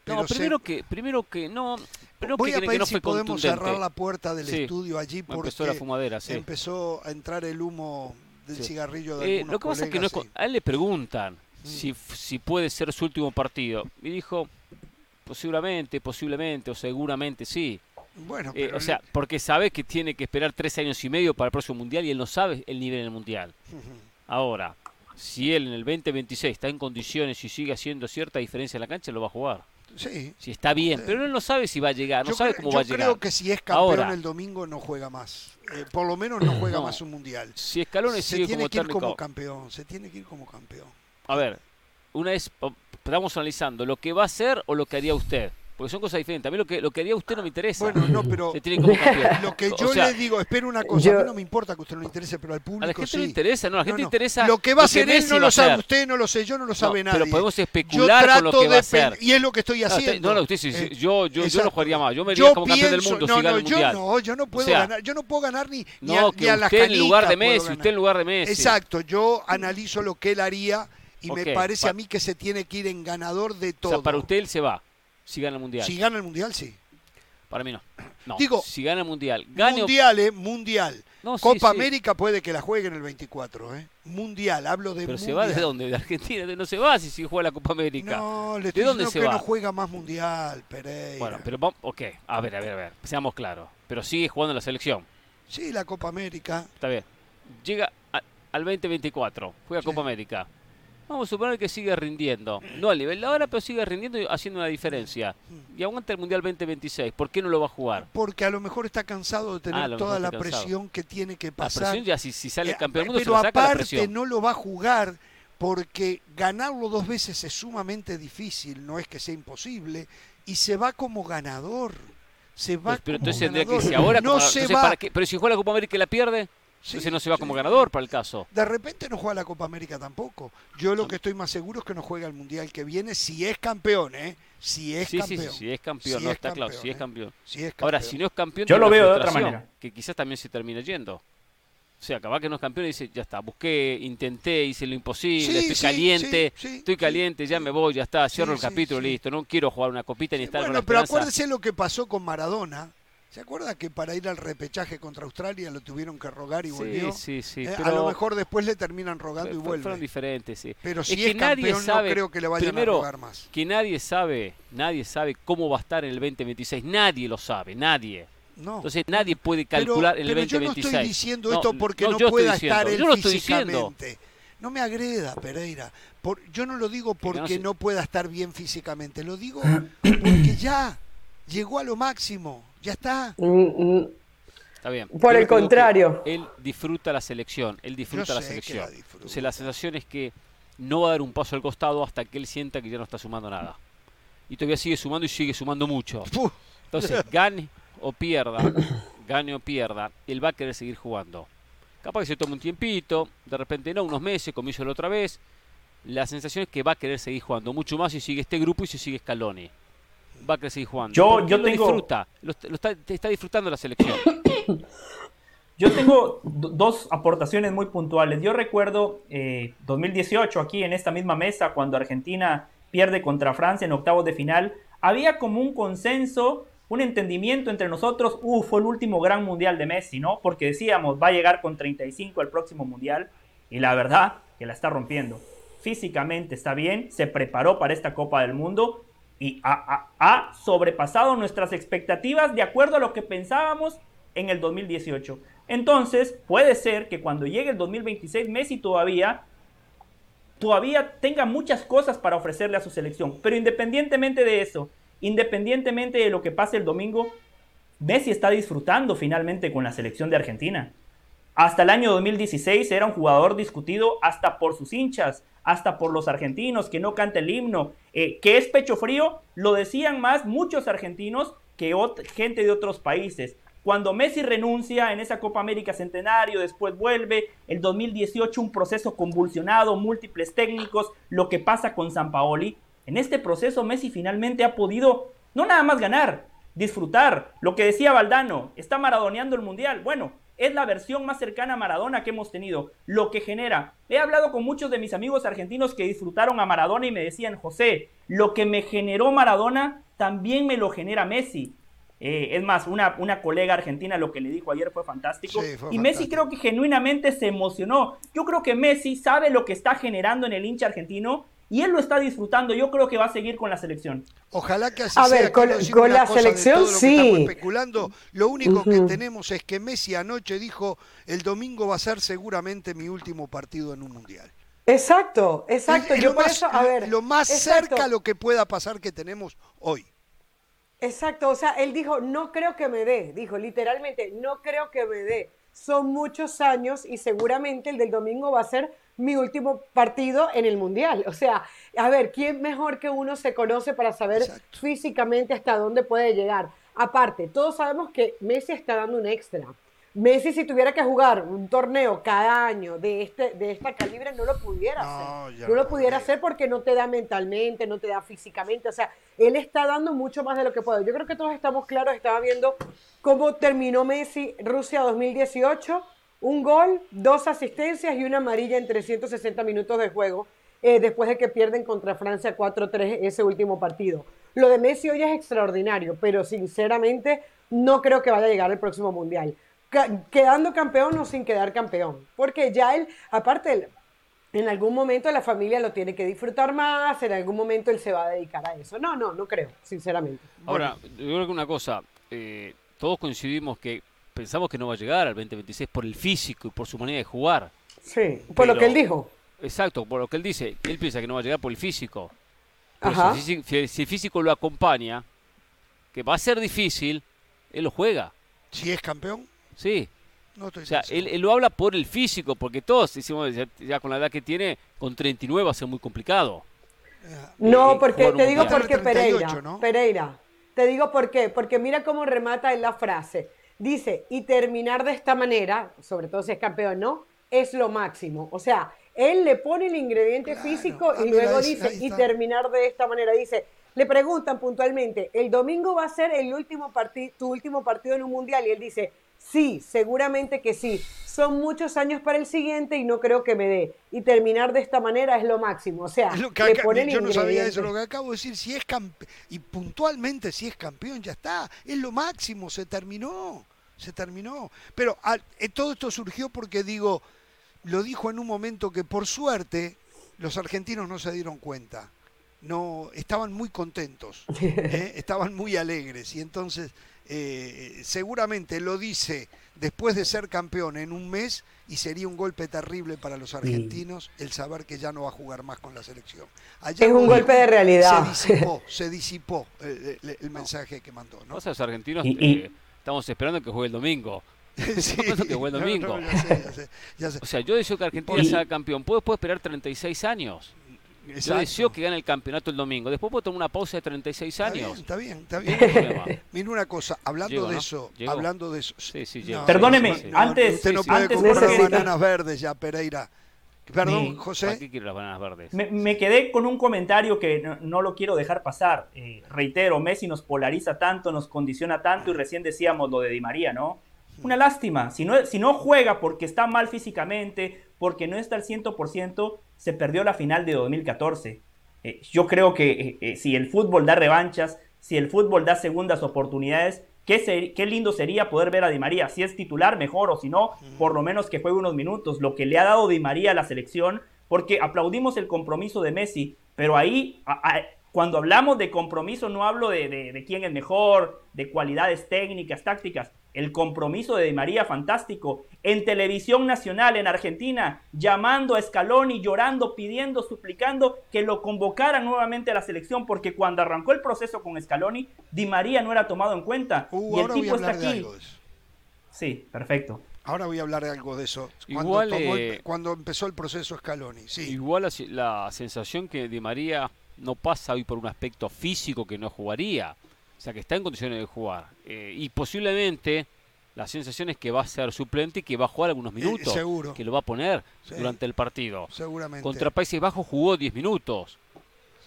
No, se- primero que, primero que no, pero voy que, a que pedir no si fue podemos cerrar la puerta del Sí. estudio allí porque Empezó la fumadera, sí. empezó a entrar el humo del Sí. cigarrillo de Eh, algunos lo que pasa es que no es a él le preguntan Mm. si, si puede ser su último partido. Y dijo, posiblemente, posiblemente o seguramente sí. Bueno, Eh, pero o sea, porque sabe que tiene que esperar tres años y medio para el próximo mundial y él no sabe el nivel en el mundial. Ahora, si él en el 2026 está en condiciones y sigue haciendo cierta diferencia en la cancha, lo va a jugar. sí. Si está bien, pero él no sabe si va a llegar, no yo sabe cómo yo va a llegar. creo que si es campeón Ahora. el domingo no juega más. Eh, por lo menos no juega No. más un mundial. Si Escalón Se sigue tiene como que ir como campeón, se tiene que ir como campeón. a ver, una vez po- estamos analizando lo que va a hacer o lo que haría usted, porque son cosas diferentes. A mí lo que lo que haría usted no me interesa. Bueno, no, pero Se tiene como campeón. lo que O yo sea, le digo, espera una cosa, yo- a mí no me importa que a usted no le interese, pero al a público la gente sí. le interesa, no, a la gente no. interesa Lo que va a hacer él no lo a sabe usted, no lo sé, yo no lo sabe pero nadie. podemos yo especular con lo trato que va de a hacer. pen- y es lo que estoy haciendo. no, no, usted sí, Eh, yo, yo, yo no jugaría más. Yo me iría como campeón del mundo no, si gana no, el mundial. Yo no, yo no puedo sea, ganar, yo no puedo ganar ni, ni, No, a, que ni a las usted en lugar de canicas puedo Messi, ganar. usted en lugar de Messi. Exacto, yo analizo lo que él haría y me parece pa- a mí que se tiene que ir en ganador de O todo. sea, para usted él se va si gana el mundial. Si gana el mundial, sí. Para mí no. No, Digo, si gana el mundial, gane Mundial, eh, mundial. No, sí, Copa sí. América puede que la juegue en el 24, ¿eh? Mundial, hablo de Pero se mundial. va de dónde? De Argentina, no se va si, si juega la Copa América. No, le ¿De estoy dónde diciendo se que va? no juega más mundial, Pereira. Bueno, pero vamos, ok, a ver, a ver, a ver, seamos claros. Pero sigue jugando la selección, Sí, la Copa América. está bien. Llega a- al 2024, juega Copa América. Vamos a suponer que sigue rindiendo. No al nivel de ahora, pero sigue rindiendo y haciendo una diferencia. Y aguanta el Mundial 2026. ¿Por qué no lo va a jugar? Porque a lo mejor está cansado de Ah, tener a lo toda la cansado. presión que tiene que La pasar. presión ya, si, si sale Eh, campeón del mundo, se pero lo saca la aparte no lo va a jugar porque ganarlo dos veces es sumamente difícil, no es que sea imposible, y se va como ganador. Se va Pues, pero como entonces tendría que ganador. si ahora no como- se entonces, va. ¿para qué? Pero si juega la Copa América y la pierde, Sí, entonces no se va sí. como ganador para el caso. De repente no juega la Copa América tampoco. Yo lo que estoy más seguro es que no juega el Mundial que viene si es campeón, ¿eh? Si es sí, campeón. sí, sí, si es campeón, Si no es está claro, campeón, si es ¿eh? campeón. Si es Ahora, campeón. si no es campeón, Yo lo veo de otra manera. Que quizás también se termina yendo. O sea, acaba que no es campeón y dice, ya está, busqué, intenté, hice lo imposible, Sí, estoy sí, caliente, sí, sí, estoy sí. caliente, ya me voy, ya está, cierro Sí, el capítulo, sí. listo, no quiero jugar una copita ni estar con Bueno, la pero acuérdese lo que pasó con Maradona. ¿Se acuerda que para ir al repechaje contra Australia lo tuvieron que rogar y volvió? Sí, sí, sí, Eh, pero A lo mejor después le terminan rogando y fue- vuelve. fueron diferentes, sí. Pero Es si que es, nadie campeón sabe, no creo que le vayan primero, a rogar más. que nadie sabe, nadie sabe cómo va a estar en el 2026, nadie lo sabe, nadie. No. Entonces nadie puede Pero- calcular en el pero yo no 2026. estoy diciendo No, esto porque no, pueda diciendo, estar él yo lo estoy diciendo. físicamente. No me agreda, Pereira. Por- yo no lo digo Que no porque no pueda estar bien físicamente. Lo digo porque ya llegó a lo máximo. Ya está. Mm, mm. Está bien. Por Yo el contrario. Él disfruta la selección, él disfruta la sé que selección. la disfruta. Entonces la sensación es que no va a dar un paso al costado hasta que él sienta que ya no está sumando nada. Y todavía sigue sumando y sigue sumando mucho. Entonces, gane o pierda, gane o pierda, él va a querer seguir jugando. Capaz que se tome un tiempito, de repente no, unos meses, como hizo la otra vez. La sensación es que va a querer seguir jugando mucho más si sigue este grupo y si sigue Scaloni. Va a seguir jugando. Yo, yo lo tengo... disfruta, lo, lo está, está disfrutando la selección. Yo tengo dos aportaciones muy puntuales. Yo recuerdo eh, 2018 aquí en esta misma mesa, cuando Argentina pierde contra Francia en octavos de final, había como un consenso, un entendimiento entre nosotros, uh, fue el último gran mundial de Messi, ¿no? Porque decíamos, va a llegar con 35 el próximo mundial, y la verdad que la está rompiendo. Físicamente está bien, se preparó para esta Copa del Mundo y ha, sobrepasado nuestras expectativas de acuerdo a lo que pensábamos en el 2018. Entonces, puede ser que cuando llegue el 2026 Messi todavía todavía tenga muchas cosas para ofrecerle a su selección, pero independientemente de eso, independientemente de lo que pase el domingo, Messi está disfrutando finalmente con la selección de Argentina. Hasta el año 2016 era un jugador discutido hasta por sus hinchas, hasta por los argentinos, que no canta el himno, eh, que es pecho frío, lo decían más muchos argentinos que gente de otros países. Cuando Messi renuncia en esa Copa América Centenario, después vuelve, el 2018 un proceso convulsionado, múltiples técnicos, lo que pasa con San Paoli. En este proceso Messi finalmente ha podido no nada más ganar, disfrutar. Lo que decía Valdano, está maradoneando el Mundial. Bueno, es la versión más cercana a Maradona que hemos tenido. Lo que genera. He hablado con muchos de mis amigos argentinos que disfrutaron a Maradona y me decían, José, lo que me generó Maradona también me lo genera Messi. Eh, es más, una, una colega argentina lo que le dijo ayer fue fantástico. Sí, fue y Messi fantástico. creo que genuinamente se emocionó. Yo creo que Messi sabe lo que está generando en el hincha argentino y él lo está disfrutando. Yo creo que va a seguir con la selección. Ojalá que así A sea. ver, con- la selección, lo sí. estamos especulando. Lo único que tenemos es que Messi anoche dijo, el domingo va a ser seguramente mi último partido en un mundial. Exacto, exacto. Es- es Yo lo por más, eso, a ver. lo más exacto. cerca a lo que pueda pasar que tenemos hoy. Exacto, o sea, él dijo, no creo que me dé, dijo literalmente, no creo que me dé. Son muchos años y seguramente el del domingo va a ser mi último partido en el Mundial. O sea, a ver, ¿quién mejor que uno se conoce para saber Exacto. físicamente hasta dónde puede llegar? Aparte, todos sabemos que Messi está dando un extra. Messi si tuviera que jugar un torneo cada año de este de esta calibre no lo pudiera No, hacer. No lo pudiera hacer porque no te da mentalmente, no te da físicamente, o sea, él está dando mucho más de lo que puede. Yo creo que todos estamos claros, estaba viendo cómo terminó Messi Rusia 2018, un gol, dos asistencias y una amarilla en 360 minutos de juego, eh, después de que pierden contra Francia 4-3 ese último partido. Lo de Messi hoy es extraordinario, pero sinceramente no creo que vaya a llegar al próximo Mundial. Quedando campeón o sin quedar campeón, porque ya él, aparte, él- en algún momento la familia lo tiene que disfrutar más, en algún momento él se va a dedicar a eso. No, no, no creo, sinceramente. Ahora, yo creo que una cosa, eh, todos coincidimos que pensamos que no va a llegar al 2026 por el físico y por su manera de jugar. Sí, por lo Pero- que él dijo. Exacto, por lo que él dice. Él piensa que no va a llegar por el físico. Pero Ajá. si, el físico- si el físico lo acompaña, que va a ser difícil, él lo juega. Si es campeón, Sí. no estoy O sea, él, él lo habla por el físico, porque todos decimos, ya, ya con la edad que tiene, con 39 va a ser muy complicado. No, porque te digo porque 38, Pereira, ¿no? Pereira, te digo por qué, porque mira cómo remata en la frase. Dice, y terminar de esta manera, sobre todo si es campeón, ¿no? Es lo máximo. O sea, él le pone el ingrediente Claro. físico Ah, y luego ahí- dice, ahí y terminar de esta manera. Dice, le preguntan puntualmente, ¿el domingo va a ser el último partido, tu último partido en un mundial? Y él dice, sí, seguramente que sí. Son muchos años para el siguiente y no creo que me dé. Y terminar de esta manera es lo máximo. O sea, lo que le acá- pone el yo no sabía eso, lo que acabo de decir, si es y puntualmente si es campeón, ya está, es lo máximo, se terminó, se terminó. Pero al- eh, todo esto surgió porque digo, lo dijo en un momento que por suerte los argentinos no se dieron cuenta, no, estaban muy contentos, ¿eh? estaban muy alegres y entonces eh, seguramente lo dice después de ser campeón en un mes y sería un golpe terrible para los argentinos el saber que ya no va a jugar más con la selección. Es un golpe de realidad. Se disipó, se disipó el, el- el mensaje que mandó. ¿no? Pasa, los argentinos Y- y- eh, estamos esperando que juegue el domingo. Sí, que juegue el no, domingo. no, ya sé, ya sé, ya sé. O sea, yo deseo que Argentina Y- sea campeón. ¿Puedo, puedo esperar 36 años? Yo deseo que gane el campeonato el domingo. Después puedo tomar una pausa de 36 Está bien, años. está bien, está ¿Qué bien. problema? Mira una cosa, hablando Llego, de ¿no? eso, hablando de eso. Sí, sí, llego. Perdóneme, Sí, antes- usted no sí, puede antes comprar bananas verdes ya, Pereira. Perdón, Sí. ¿Para José. qué quiero las bananas verdes? Me, me quedé con un comentario que no, no lo quiero dejar pasar. Eh, reitero, Messi nos polariza tanto, nos condiciona tanto y recién decíamos lo de Di María, ¿no? Una lástima. Si no, si no juega porque está mal físicamente, porque no está al 100%, se perdió la final de 2014. Eh, yo creo que eh, eh, si el fútbol da revanchas, si el fútbol da segundas oportunidades, qué, ser- qué lindo sería poder ver a Di María. Si es titular, mejor, o si no, por lo menos que juegue unos minutos. Lo que le ha dado Di María a la selección, porque aplaudimos el compromiso de Messi, pero ahí, a- a- cuando hablamos de compromiso, no hablo de, de- de quién es mejor, de cualidades técnicas, tácticas. El compromiso de Di María, fantástico. En televisión nacional, en Argentina, llamando a Scaloni, llorando, pidiendo, suplicando que lo convocaran nuevamente a la selección, porque cuando arrancó el proceso con Scaloni, Di María no era tomado en cuenta. Uh, y el tipo está aquí. Sí, perfecto. Ahora voy a hablar de algo de eso. Cuando, Igual, tomó el- eh, cuando empezó el proceso Scaloni, sí. Igual la, la sensación que Di María no pasa hoy por un aspecto físico que no jugaría. O sea, que está en condiciones de jugar. Eh, y posiblemente la sensación es que va a ser suplente y que va a jugar algunos minutos. seguro. Que lo va a poner Sí. durante el partido. Seguramente. Contra Países Bajos jugó 10 minutos.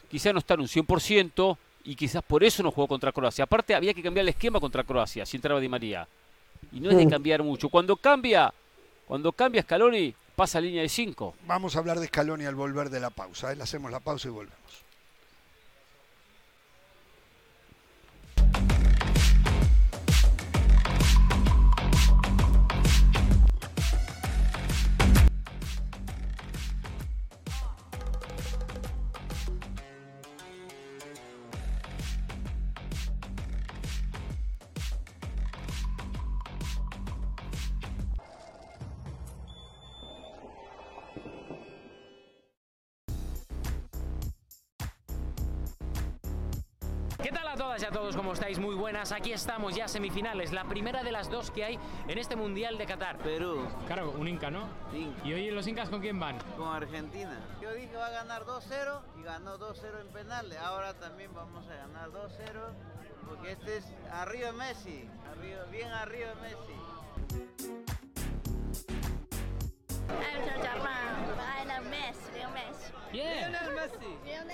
Quizá no está en un 100% y quizás por eso no jugó contra Croacia. Aparte, había que cambiar el esquema contra Croacia si entraba Di María. Y no es de Mm. cambiar mucho. Cuando cambia, cuando cambia Scaloni, pasa a línea de 5. Vamos a hablar de Scaloni al volver de la pausa. ¿eh? Le hacemos la pausa y volvemos. ¿Cómo estáis? Muy buenas. Aquí estamos ya semifinales, la primera de las dos que hay en este Mundial de Qatar. Perú, Claro, un Inca, ¿no? Inca, ¿Y hoy los Incas con quién van? con Argentina. Yo dije va a ganar 2-0 y ganó 2-0 en penales. Ahora también vamos a ganar 2-0 porque este es arriba Messi, arriba, bien arriba Messi. Em chào chồng mà ai là Messi, Lionel Messi. Bien.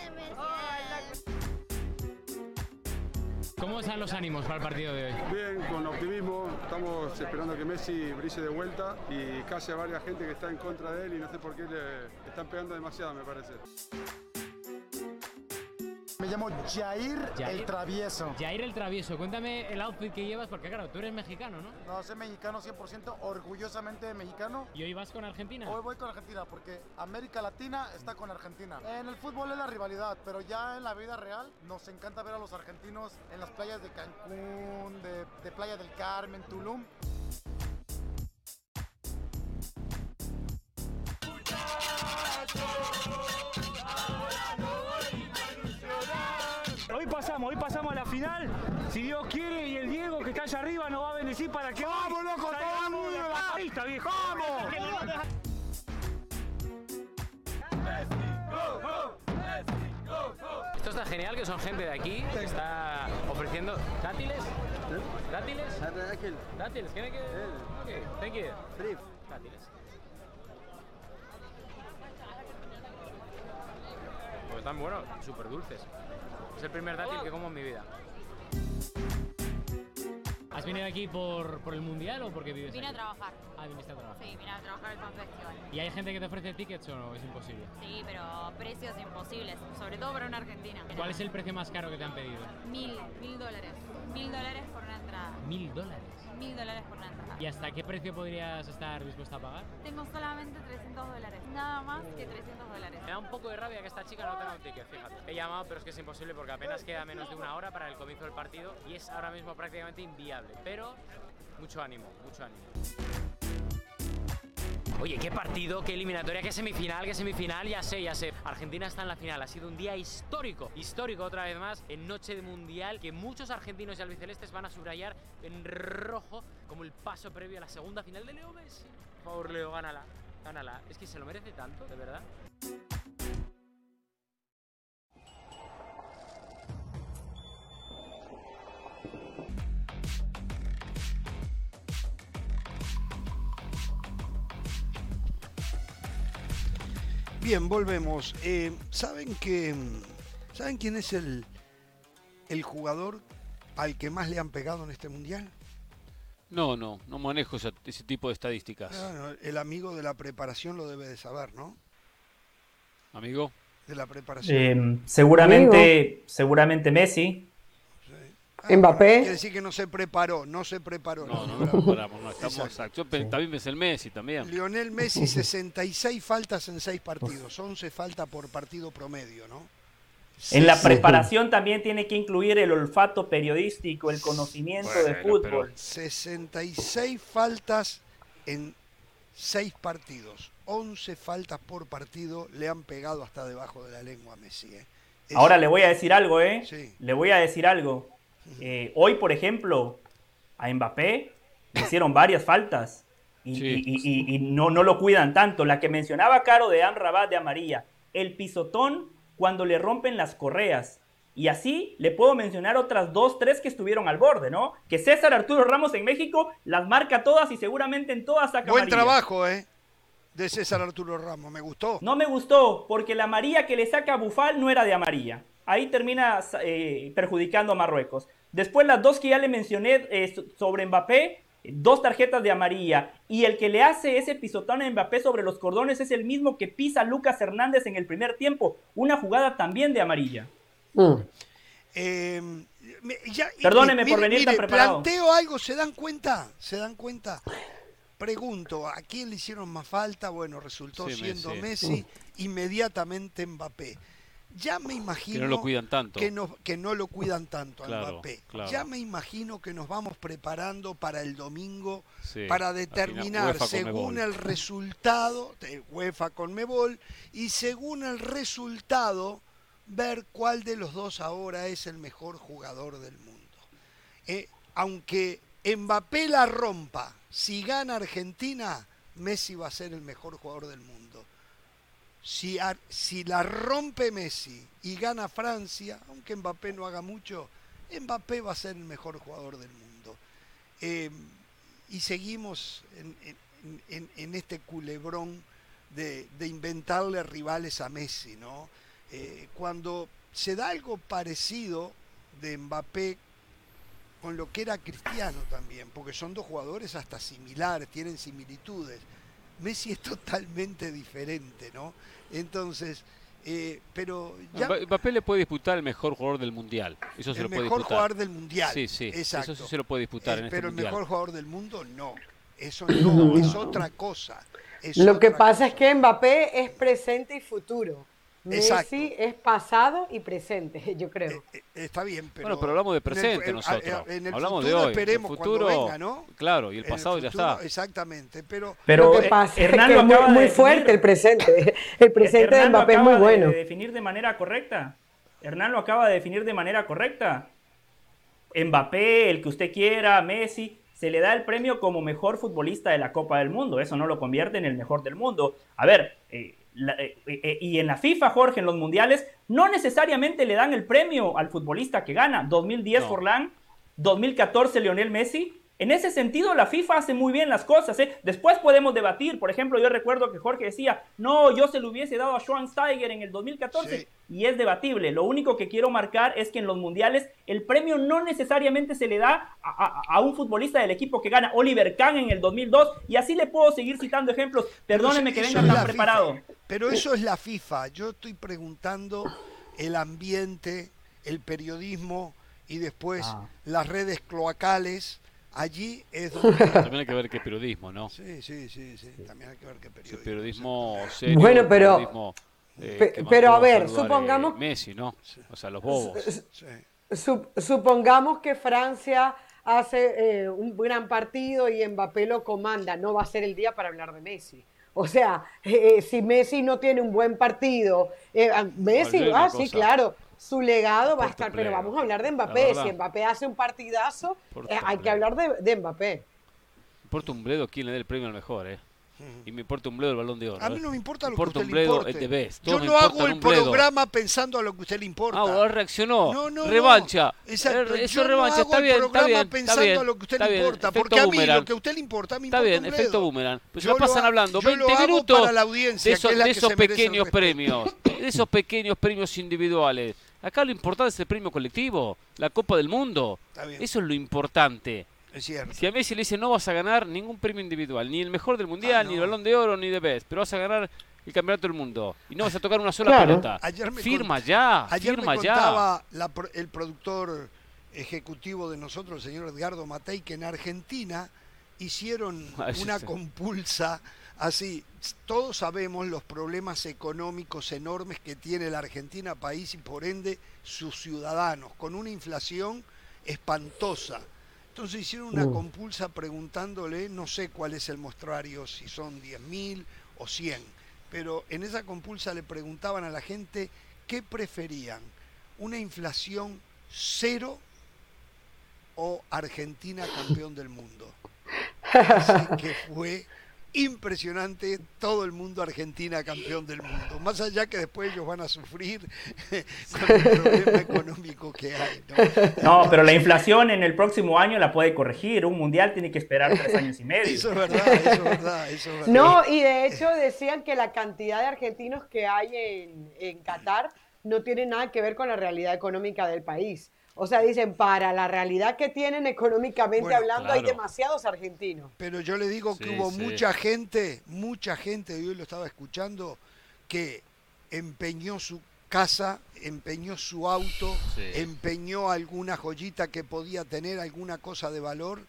¿Cómo están los ánimos para el partido de hoy? Bien, con optimismo, estamos esperando que Messi brille de vuelta y calle a varias gente que está en contra de él y no sé por qué le están pegando demasiado, me parece. Me llamo Jair, Jair. el Travieso. Jair el Travieso, cuéntame el outfit que llevas, porque claro, tú eres mexicano, ¿no? No, soy mexicano 100%, orgullosamente mexicano. ¿Y hoy vas con Argentina? Hoy voy con Argentina porque América Latina está con Argentina. En el fútbol es la rivalidad, pero ya en la vida real nos encanta ver a los argentinos en las playas de Cancún, de, de Playa del Carmen, Tulum. Hoy pasamos, hoy pasamos a la final. Si Dios quiere y el Diego que está allá arriba nos va a bendecir para que ¡Vamos, loco! ¡Salgamos de la pista, viejo! ¡Vamos! Esto está genial, que son gente de aquí, que está ofreciendo dátiles. ¿Dátiles? Dátiles, ¿quieren que...? Ok, thank you. Dátiles. Pues están buenos, súper dulces. Es el primer dátil que como en mi vida. ¿Has venido aquí por, por el mundial o porque vives Vine a trabajar. Ah, viniste a trabajar. Sí, vine a trabajar al Festival. ¿Y hay gente que te ofrece tickets o no? Es imposible. Sí, pero precios imposibles, sobre todo para una argentina. ¿Cuál es el precio más caro que te han pedido? Mil, mil dólares. Mil dólares por una entrada. Mil dólares. Mil dólares por una entrada. ¿Y hasta qué precio podrías estar dispuesta a pagar? Tengo solamente 300 dólares. Nada más que 300 dólares. Me da un poco de rabia que esta chica no tenga un ticket, fíjate. He llamado, pero es que es imposible porque apenas queda menos de una hora para el comienzo del partido y es ahora mismo prácticamente inviable. Pero mucho ánimo, mucho ánimo. Oye, qué partido, qué eliminatoria, qué semifinal, qué semifinal, ya sé, ya sé. Argentina está en la final, ha sido un día histórico, histórico otra vez más, en noche de mundial, que muchos argentinos y albicelestes van a subrayar en rojo como el paso previo a la segunda final de Leo Messi. Por favor, Leo, gánala, gánala. Es que se lo merece tanto, de verdad. Bien, volvemos. Eh, ¿Saben que saben quién es el, el jugador al que más le han pegado en este mundial? No, no, no manejo ese tipo de estadísticas. Bueno, el amigo de la preparación lo debe de saber, ¿no? Amigo. De la preparación. Eh, seguramente, seguramente Messi. Mbappé. Quiere decir que no se preparó, no se preparó. No, no, no preparamos, no, estamos Exacto. Yo también pensé el Messi también. Lionel Messi, 66 faltas en 6 partidos, 11 faltas por partido promedio, ¿no? En la Sí. preparación también tiene que incluir el olfato periodístico, el conocimiento de Bueno, fútbol. 66 faltas en 6 partidos. 11 faltas por partido le han pegado hasta debajo de la lengua a Messi. ¿eh? Es- Ahora le voy a decir algo, ¿eh? Sí. Le voy a decir algo. Eh, hoy, por ejemplo, a Mbappé le hicieron varias faltas y, Sí. y- y- y no, no lo cuidan tanto. La que mencionaba Caro de Amrabat de Amarilla, el pisotón cuando le rompen las correas. Y así le puedo mencionar otras dos, tres que estuvieron al borde, ¿no? Que César Arturo Ramos en México las marca todas y seguramente en todas saca Buen amarilla. trabajo, ¿eh? De César Arturo Ramos, me gustó. No me gustó, porque la amarilla que le saca a Bufal no era de amarilla. Ahí termina eh, perjudicando a Marruecos. Después las dos que ya le mencioné eh, so- sobre Mbappé, dos tarjetas de amarilla. Y el que le hace ese pisotón a Mbappé sobre los cordones es el mismo que pisa Lucas Hernández en el primer tiempo. Una jugada también de amarilla. Eh, ya- y Perdóneme por mire, venir tan mire, preparado. Planteo algo, ¿se dan cuenta? ¿Se dan cuenta? Pregunto, ¿a quién le hicieron más falta? Bueno, resultó Sí, siendo Messi. Messi, inmediatamente Mbappé. Ya me imagino Que no lo cuidan tanto. que no, que no lo cuidan tanto a Mbappé. claro. Ya me imagino que nos vamos preparando para el domingo Sí, para final, determinar según el resultado de UEFA Conmebol y según el resultado ver cuál de los dos ahora es el mejor jugador del mundo. Eh, aunque Mbappé la rompa, si gana Argentina, Messi va a ser el mejor jugador del mundo. Si, si la rompe Messi y gana Francia, aunque Mbappé no haga mucho, Mbappé va a ser el mejor jugador del mundo. Eh, y seguimos en este culebrón de, de inventarle rivales a Messi, ¿no? Eh, cuando se da algo parecido de Mbappé con lo que era Cristiano también, porque son dos jugadores hasta similares, tienen similitudes. Messi es totalmente diferente, ¿no? Entonces, eh, pero ya Mba- Mbappé le puede disputar el mejor jugador del mundial. Eso se el lo puede mejor disputar. jugador del mundial. Sí, sí. exacto. Eso sí se lo puede disputar Eh, en este pero mundial. el mejor jugador del mundo no. Eso no, es otra cosa. es Lo que pasa es que Mbappé es presente y futuro. Exacto. Messi es pasado y presente, yo creo. Eh, Está bien, pero. bueno, pero hablamos de en el- presente en- nosotros. En el Hablamos futuro de hoy. esperemos el cuando futuro, venga, ¿no? Claro, y el pasado ya futuro, está. Exactamente, pero. Pero lo que eh, pasa es Hernán que lo es muy, acaba de fuerte el presente. El presente de Mbappé es muy bueno. De definir de manera correcta. Hernán lo acaba de definir de manera correcta. Mbappé, el que usted quiera, Messi, se le da el premio como mejor futbolista de la Copa del Mundo. Eso no lo convierte en el mejor del mundo. A ver, eh, la- eh, eh, y en la FIFA, Jorge, en los mundiales, no necesariamente le dan el premio al futbolista que gana. 2010 No. Forlán, 2014 Lionel Messi. En ese sentido, la FIFA hace muy bien las cosas. ¿eh? Después podemos debatir. Por ejemplo, yo recuerdo que Jorge decía, no, yo se lo hubiese dado a Schweinsteiger en el 2014. Sí. Y es debatible. Lo único que quiero marcar es que en los mundiales el premio no necesariamente se le da a, a- a un futbolista del equipo que gana. Oliver Kahn en el 2002. Y así le puedo seguir citando ejemplos. Perdóneme que venga tan la preparado. FIFA. Pero eso es la FIFA. Yo estoy preguntando el ambiente, el periodismo y después Ah. las redes cloacales. Allí es donde. También hay que ver qué periodismo, ¿no? Sí, sí, sí, sí. También hay que ver qué periodismo. periodismo serio, Bueno, pero- periodismo, eh, Pe- pero, a ver, saludar, supongamos- eh, Messi, ¿no? O sea, los bobos. Sí. Sup- supongamos que Francia hace eh, un gran partido y Mbappé lo comanda. No va a ser el día para hablar de Messi. O sea, eh, eh, si Messi no tiene un buen partido, eh, ah, Messi, ah, sí, cosa. claro, su legado va a estar, pero vamos a hablar de Mbappé. Si Mbappé hace un partidazo, eh, hay que hablar de, de Mbappé. Importa un bledo quién le dé el premio al mejor, ¿eh? Y me importa un bledo el balón de oro. A mí ¿eh? no me importa lo que importa a un usted le bledo importe. el de Best. Yo no hago el programa pensando a lo que a usted le importa. Ah, ahora reaccionó. No, no, no. revancha. Exacto. Eh, Eso Yo revancha. no hago está el bien, está programa bien. pensando está bien, a lo que a usted está le bien, importa. efecto Porque a mí boomerang. lo que a usted le importa me Está importa bien, un efecto bledo. boomerang. Pues Yo ya pasan lo hablando yo 20 lo hago minutos para la audiencia, de esos, que es la de que esos el pequeños premios. De esos pequeños premios individuales. Acá lo importante es el premio colectivo, la Copa del Mundo. Está bien. Eso es lo importante. Es cierto. Si a Messi le dicen no vas a ganar ningún premio individual, ni el mejor del mundial, ni el balón de oro, ni de Best, pero vas a ganar el campeonato del mundo y no vas a tocar una sola Claro. pelota. Ayer me firma cont- ya, Ayer firma me ya. la pro- el productor ejecutivo de nosotros, el señor Edgardo Matei, que en Argentina hicieron Ah, una compulsa así. Todos sabemos los problemas económicos enormes que tiene la Argentina país y por ende sus ciudadanos, con una inflación espantosa. Entonces hicieron una Mm. compulsa preguntándole, no sé cuál es el mostrario, si son 10.000 o 100, pero en esa compulsa le preguntaban a la gente qué preferían, una inflación cero o Argentina campeón del mundo. Así que fue impresionante todo el mundo Argentina campeón del mundo. Más allá que después ellos van a sufrir con el problema económico que hay. ¿no? No, pero la inflación en el próximo año la puede corregir. Un mundial tiene que esperar tres años y medio. Eso es verdad, eso es verdad, eso es verdad. No, y de hecho decían que la cantidad de argentinos que hay en, en Qatar no tiene nada que ver con la realidad económica del país. O sea, dicen, para la realidad que tienen económicamente Bueno, hablando, hay demasiados argentinos. Pero yo le digo que Sí, hubo sí. mucha gente, mucha gente, y hoy lo estaba escuchando, que empeñó su casa, empeñó su auto, Sí. empeñó alguna joyita que podía tener, alguna cosa de valor,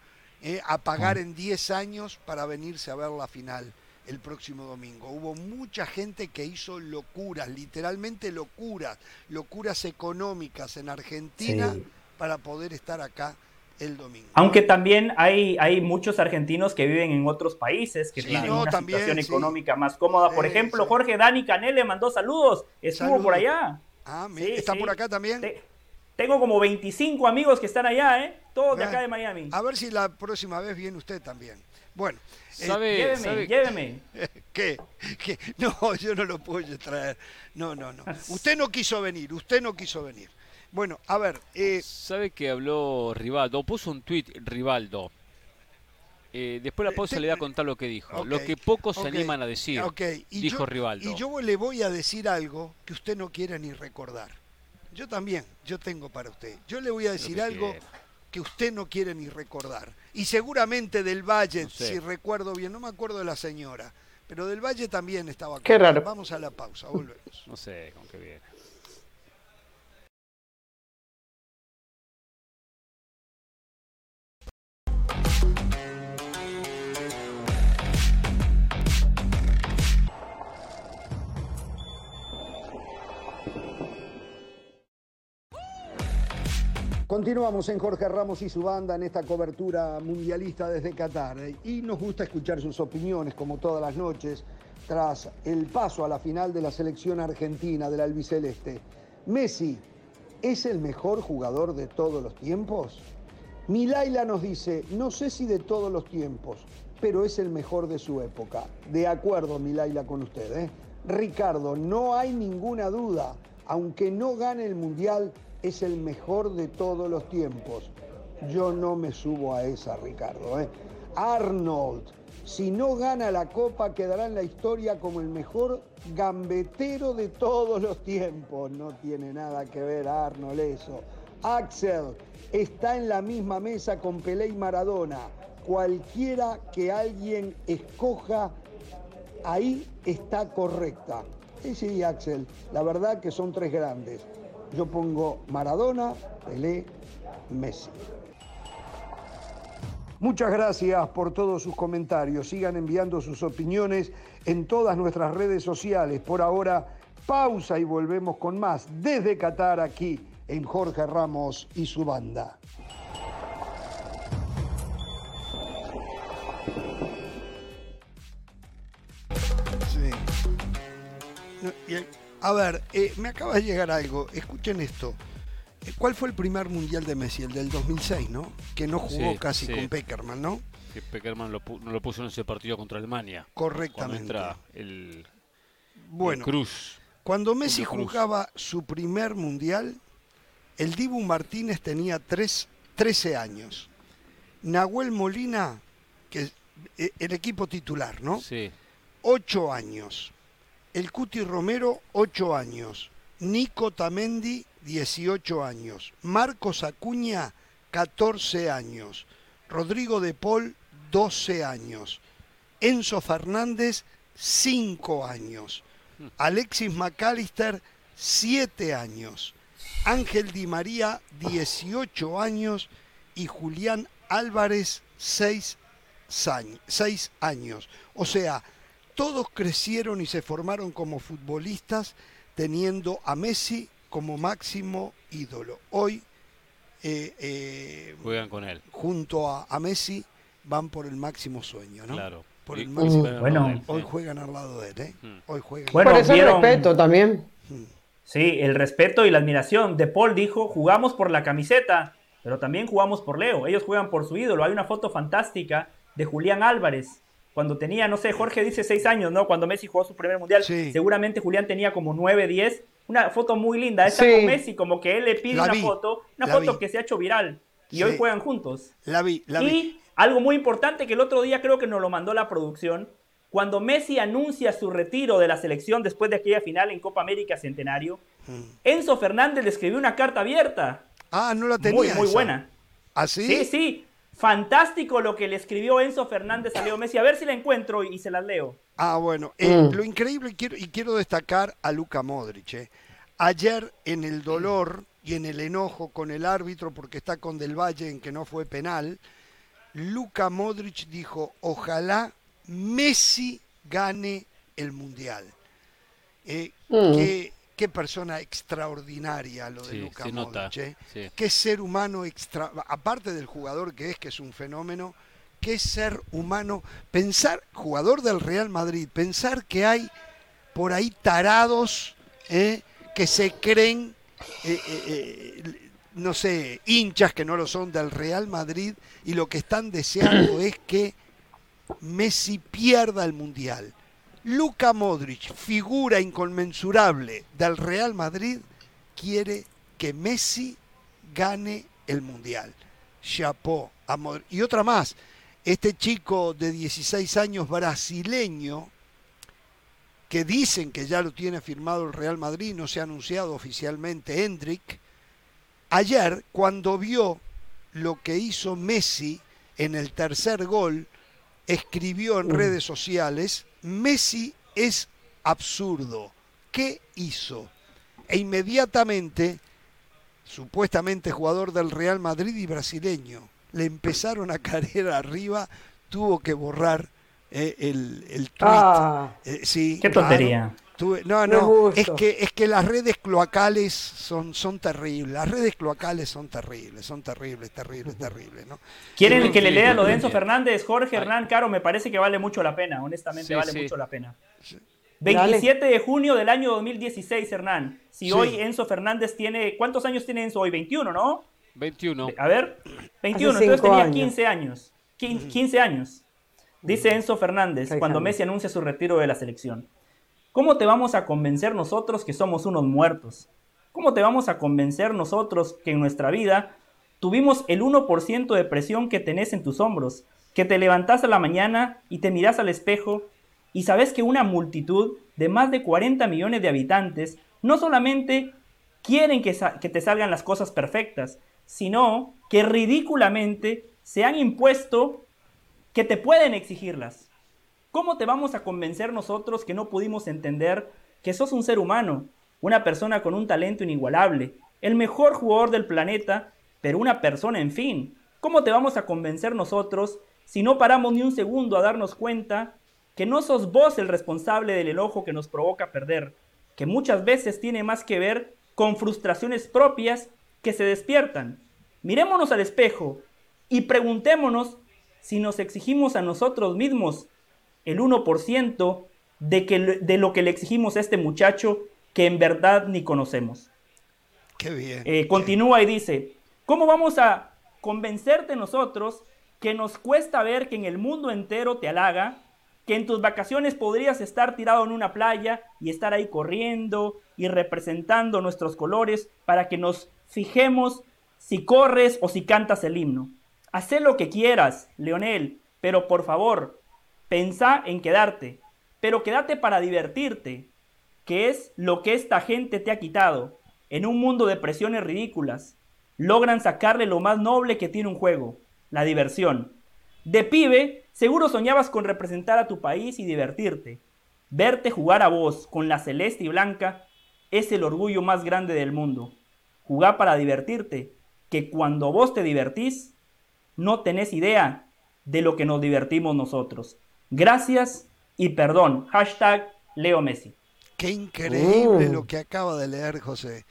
eh, a pagar en 10 años para venirse a ver la final el próximo domingo. Hubo mucha gente que hizo locuras, literalmente locuras, locuras económicas en Argentina Sí. para poder estar acá el domingo. Aunque también hay, hay muchos argentinos que viven en otros países que Sí, tienen no, una también, situación sí. económica más cómoda. Por ejemplo. Jorge Dani Canel le mandó saludos. Estuvo Saludos. por allá. Ah, ¿está por acá también? Te- tengo como 25 amigos que están allá, ¿eh? Todos de Ah. acá de Miami. A ver si la próxima vez viene usted también. Bueno, eh, ¿Sabe, Lléveme, sabe- lléveme. ¿qué? ¿Qué? No, yo no lo puedo traer. No, no, no. Usted no quiso venir, usted no quiso venir. Bueno, a ver, eh, ¿Sabe que habló Rivaldo? Puso un tuit Rivaldo. Eh, después de la pausa te- le voy a contar lo que dijo. lo que pocos se animan a decir, ok, y dijo yo- Rivaldo. Y yo le voy a decir algo que usted no quiere ni recordar. Yo también, yo tengo para usted. Yo le voy a decir algo. Que usted no quiere ni recordar. Y seguramente del Valle, No sé. si recuerdo bien, no me acuerdo de la señora, pero del Valle también estaba Qué con- raro. Vamos a la pausa, volvemos. No sé con qué viene. Continuamos en Jorge Ramos y su banda en esta cobertura mundialista desde Qatar. Y nos gusta escuchar sus opiniones, como todas las noches, tras el paso a la final de la selección argentina del albiceleste. Messi, ¿es el mejor jugador de todos los tiempos? Milaila nos dice, no sé si de todos los tiempos, pero es el mejor de su época. De acuerdo, Milaila, con usted. ¿eh? Ricardo, no hay ninguna duda, aunque no gane el Mundial, es el mejor de todos los tiempos. Yo no me subo a esa, Ricardo. ¿eh? Arnold, si no gana la Copa, quedará en la historia como el mejor gambetero de todos los tiempos. No tiene nada que ver, Arnold, eso. Axel está en la misma mesa con Pelé y Maradona. Cualquiera que alguien escoja, ahí está correcta. Sí, sí, Axel, la verdad que son tres grandes. Yo pongo Maradona, Pelé, Messi. Muchas gracias por todos sus comentarios. Sigan enviando sus opiniones en todas nuestras redes sociales. Por ahora, pausa y volvemos con más desde Qatar aquí en Jorge Ramos y su banda. Sí. A ver, eh, me acaba de llegar algo. Escuchen esto. ¿Cuál fue el primer mundial de Messi? El del 2006, ¿no? Que no jugó Sí, casi sí. con Peckerman, ¿no? Que Peckerman lo no lo puso en ese partido contra Alemania. Correctamente. Cuando entra el, Bueno, el Cruz. Cuando Messi Cruz. jugaba su primer mundial, el Dibu Martínez tenía tres- 13 años. Nahuel Molina, que eh, el equipo titular, ¿no? Sí. 8 años. El Cuti Romero, 8 años. Nico Tamendi, 18 años. Marcos Acuña, 14 años. Rodrigo de Paul, 12 años. Enzo Fernández, 5 años. Alexis McAllister, 7 años. Ángel Di María, 18 años. Y Julián Álvarez, 6 seis años. O sea, todos crecieron y se formaron como futbolistas teniendo a Messi como máximo ídolo. Hoy, eh, eh, Juegan con él. junto a, a Messi, van por el máximo sueño, ¿no? Claro. Por el máximo. juegan al lado de él, Hoy juegan al lado de él, ¿eh? Mm. Hoy juegan. Bueno, Por eso vieron- el respeto también. Sí, el respeto y la admiración. De Paul dijo, jugamos por la camiseta, pero también jugamos por Leo. Ellos juegan por su ídolo. Hay una foto fantástica de Julián Álvarez. Cuando tenía, no sé, Jorge dice seis años, ¿no? Cuando Messi jugó su primer mundial. Seguramente Julián tenía como nueve, diez. Una foto muy linda. Está Sí. con Messi, como que él le pide La una vi, foto. Una la foto vi. que se ha hecho viral. Y Sí. hoy juegan juntos. La vi, la y vi. algo muy importante que el otro día creo que nos lo mandó la producción. Cuando Messi anuncia su retiro de la selección después de aquella final en Copa América Centenario, Enzo Fernández le escribió una carta abierta. Ah, no la tenía. Muy, muy esa. buena. ¿Ah, sí? Sí, sí. Fantástico lo que le escribió Enzo Fernández a Leo Messi. A ver si la encuentro y se las leo. Ah, bueno, eh, lo increíble y quiero, y quiero destacar a Luka Modric. eh. Ayer en el dolor y en el enojo con el árbitro porque está con Del Valle en que no fue penal, Luka Modric dijo, ojalá Messi gane el Mundial. Eh, Mm. qué, qué persona extraordinaria lo de Sí, nota, Modric. eh. sí. Qué ser humano extra, aparte del jugador que es, que es un fenómeno, qué ser humano, pensar, jugador del Real Madrid, pensar que hay por ahí tarados eh, que se creen, eh, no sé, hinchas que no lo son del Real Madrid y lo que están deseando es que Messi pierda el Mundial. Luka Modric, figura inconmensurable del Real Madrid, quiere que Messi gane el Mundial. Chapó a Modric. Y otra más, este chico de 16 años brasileño, que dicen que ya lo tiene firmado el Real Madrid, no se ha anunciado oficialmente Hendrik, ayer cuando vio lo que hizo Messi en el tercer gol, escribió en redes sociales, Messi es absurdo. ¿Qué hizo? E inmediatamente, supuestamente jugador del Real Madrid y brasileño, le empezaron a caer arriba, tuvo que borrar eh, el, el tweet. Ah. Eh, sí, Qué tontería. Tuve- no, no, es que, es que las redes cloacales son, son terribles. Las redes cloacales son terribles, son terribles, terribles, terribles, ¿no? ¿Quieren Sí, que le lea lo de. Enzo Fernández? Jorge Hernán Caro, me parece que vale mucho la pena, honestamente Sí, vale sí. mucho la pena. Dale. 27 de junio del año 2016, Hernán. Si Sí. hoy Enzo Fernández tiene... ¿Cuántos años tiene Enzo hoy? 21, ¿no? 21. A ver, 21, Hace entonces tenía años. 15 años. Quin- 15 años. Dice Enzo Fernández cuando. Messi anuncia su retiro de la selección. ¿Cómo te vamos a convencer nosotros que somos unos muertos? ¿Cómo te vamos a convencer nosotros que en nuestra vida tuvimos el 1% de presión que tenés en tus hombros? Que te levantás a la mañana y te mirás al espejo y sabes que una multitud de más de 40 millones de habitantes no solamente quieren que, que te salgan las cosas perfectas, sino que ridículamente se han impuesto que te pueden exigirlas. ¿Cómo te vamos a convencer nosotros que no pudimos entender que sos un ser humano, una persona con un talento inigualable, el mejor jugador del planeta, pero una persona en fin? ¿Cómo te vamos a convencer nosotros si no paramos ni un segundo a darnos cuenta que no sos vos el responsable del enojo que nos provoca perder, que muchas veces tiene más que ver con frustraciones propias que se despiertan? Mirémonos al espejo y preguntémonos si nos exigimos a nosotros mismos el 1% de, que, de lo que le exigimos a este muchacho que en verdad ni conocemos. Qué bien. Eh, continúa y dice, ¿cómo vamos a convencerte nosotros que nos cuesta ver que en el mundo entero te halaga, que en tus vacaciones podrías estar tirado en una playa y estar ahí corriendo y representando nuestros colores para que nos fijemos si corres o si cantas el himno? Haz lo que quieras, Leonel, pero por favor, pensá en quedarte, pero quédate para divertirte, que es lo que esta gente te ha quitado. En un mundo de presiones ridículas, logran sacarle lo más noble que tiene un juego, la diversión. De pibe, seguro soñabas con representar a tu país y divertirte. Verte jugar a vos con la celeste y blanca es el orgullo más grande del mundo. Jugar para divertirte, que cuando vos te divertís, no tenés idea de lo que nos divertimos nosotros. Gracias y perdón. Hashtag Leo Messi. Qué increíble Mm. lo que acaba de leer José.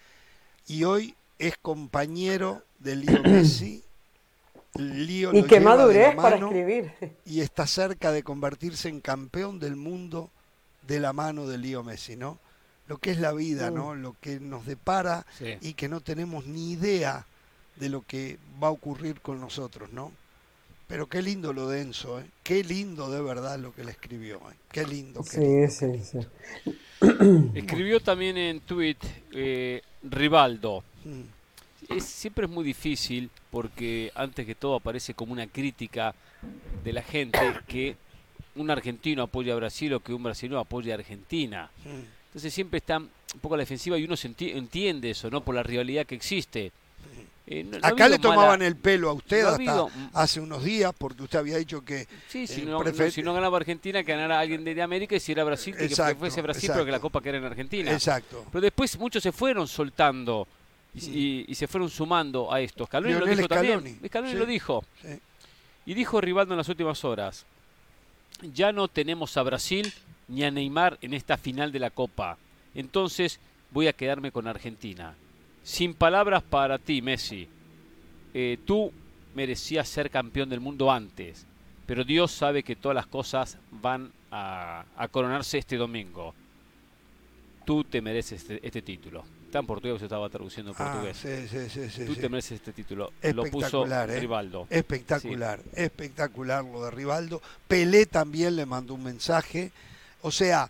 Y hoy es compañero de Leo Messi. Lío Y qué madurez para escribir. Y está cerca de convertirse en campeón del mundo de la mano de Lío Messi, ¿no? Lo que es la vida, Mm. ¿no? Lo que nos depara Sí. y que no tenemos ni idea de lo que va a ocurrir con nosotros, ¿no? Pero qué lindo lo de Enzo, ¿eh? Qué lindo de verdad lo que le escribió, ¿eh? Qué lindo. Qué Sí, lindo. sí, sí. Escribió también en tweet eh, Rivaldo. Mm. Es, siempre es muy difícil porque antes que todo aparece como una crítica de la gente que un argentino apoya a Brasil o que un brasileño apoya a Argentina. Mm. Entonces siempre está un poco a la defensiva y uno se enti- entiende eso, ¿no? Por la rivalidad que existe. Eh, no- no ha Acá le tomaban mala- el pelo a usted no ha hasta habido- hace unos días porque usted había dicho que Sí, si no, no- prefe- si no ganaba Argentina, que ganara alguien de, América y si era Brasil, que, fuese Brasil, pero que la. Copa que era en Argentina. Exacto. Pero después muchos se fueron soltando y, y- y se fueron sumando a esto. Scaloni lo dijo Scaloni, también. Scaloni sí, lo dijo. sí. Y dijo Rivaldo en las últimas horas, ya no tenemos a Brasil ni a Neymar en esta final de la Copa. Entonces voy a quedarme con Argentina. Sin palabras para ti, Messi. Eh, tú merecías ser campeón del mundo antes, pero Dios sabe que todas las cosas van a, a coronarse este domingo. Tú te mereces este, este título. Está en portugués, yo estaba traduciendo en Ah, portugués. sí, sí, sí, sí, Tú te mereces este título. Lo puso Espectacular, ¿eh? Rivaldo. Espectacular, espectacular lo de Rivaldo. Pelé también le mandó un mensaje. O sea,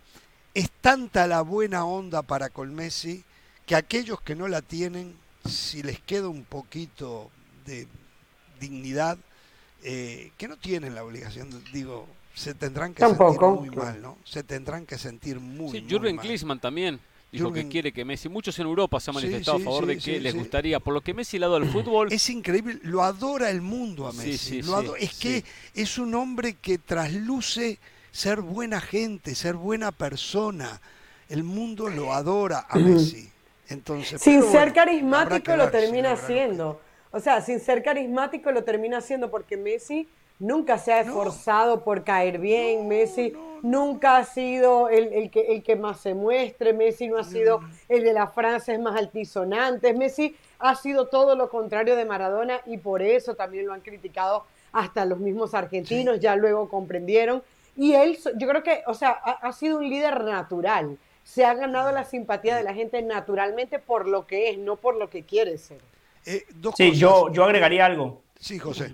es tanta la buena onda para con Messi que aquellos que no la tienen, si les queda un poquito de dignidad, eh, que no tienen la obligación, digo, se tendrán que Tampoco. sentir muy mal, ¿no? Se tendrán que sentir muy, Sí, muy Jürgen mal. Klinsmann también dijo Jürgen- que quiere que Messi. Muchos en Europa se han manifestado sí, a favor sí, de que sí, les sí. gustaría. Por lo que Messi, lado del fútbol. Es increíble, lo adora el mundo a Messi. sí, lo sí, ado- es sí. que es un hombre que trasluce ser buena gente, ser buena persona. El mundo lo adora a Messi. Entonces, Sin ser bueno, carismático lo termina haciendo. O sea, sin ser carismático lo termina haciendo porque Messi nunca se ha esforzado por caer bien. Messi nunca ha sido el, el que, el que más se muestre. Messi no ha sido el de las frases más altisonantes. Messi ha sido todo lo contrario de Maradona y por eso también lo han criticado hasta los mismos argentinos. Ya luego comprendieron. Y él, yo creo que, o sea, ha, ha sido un líder natural. Se ha ganado la simpatía de la gente naturalmente por lo que es, no por lo que quiere ser. Eh, dos Sí, cosas. yo, yo agregaría algo. Sí, José.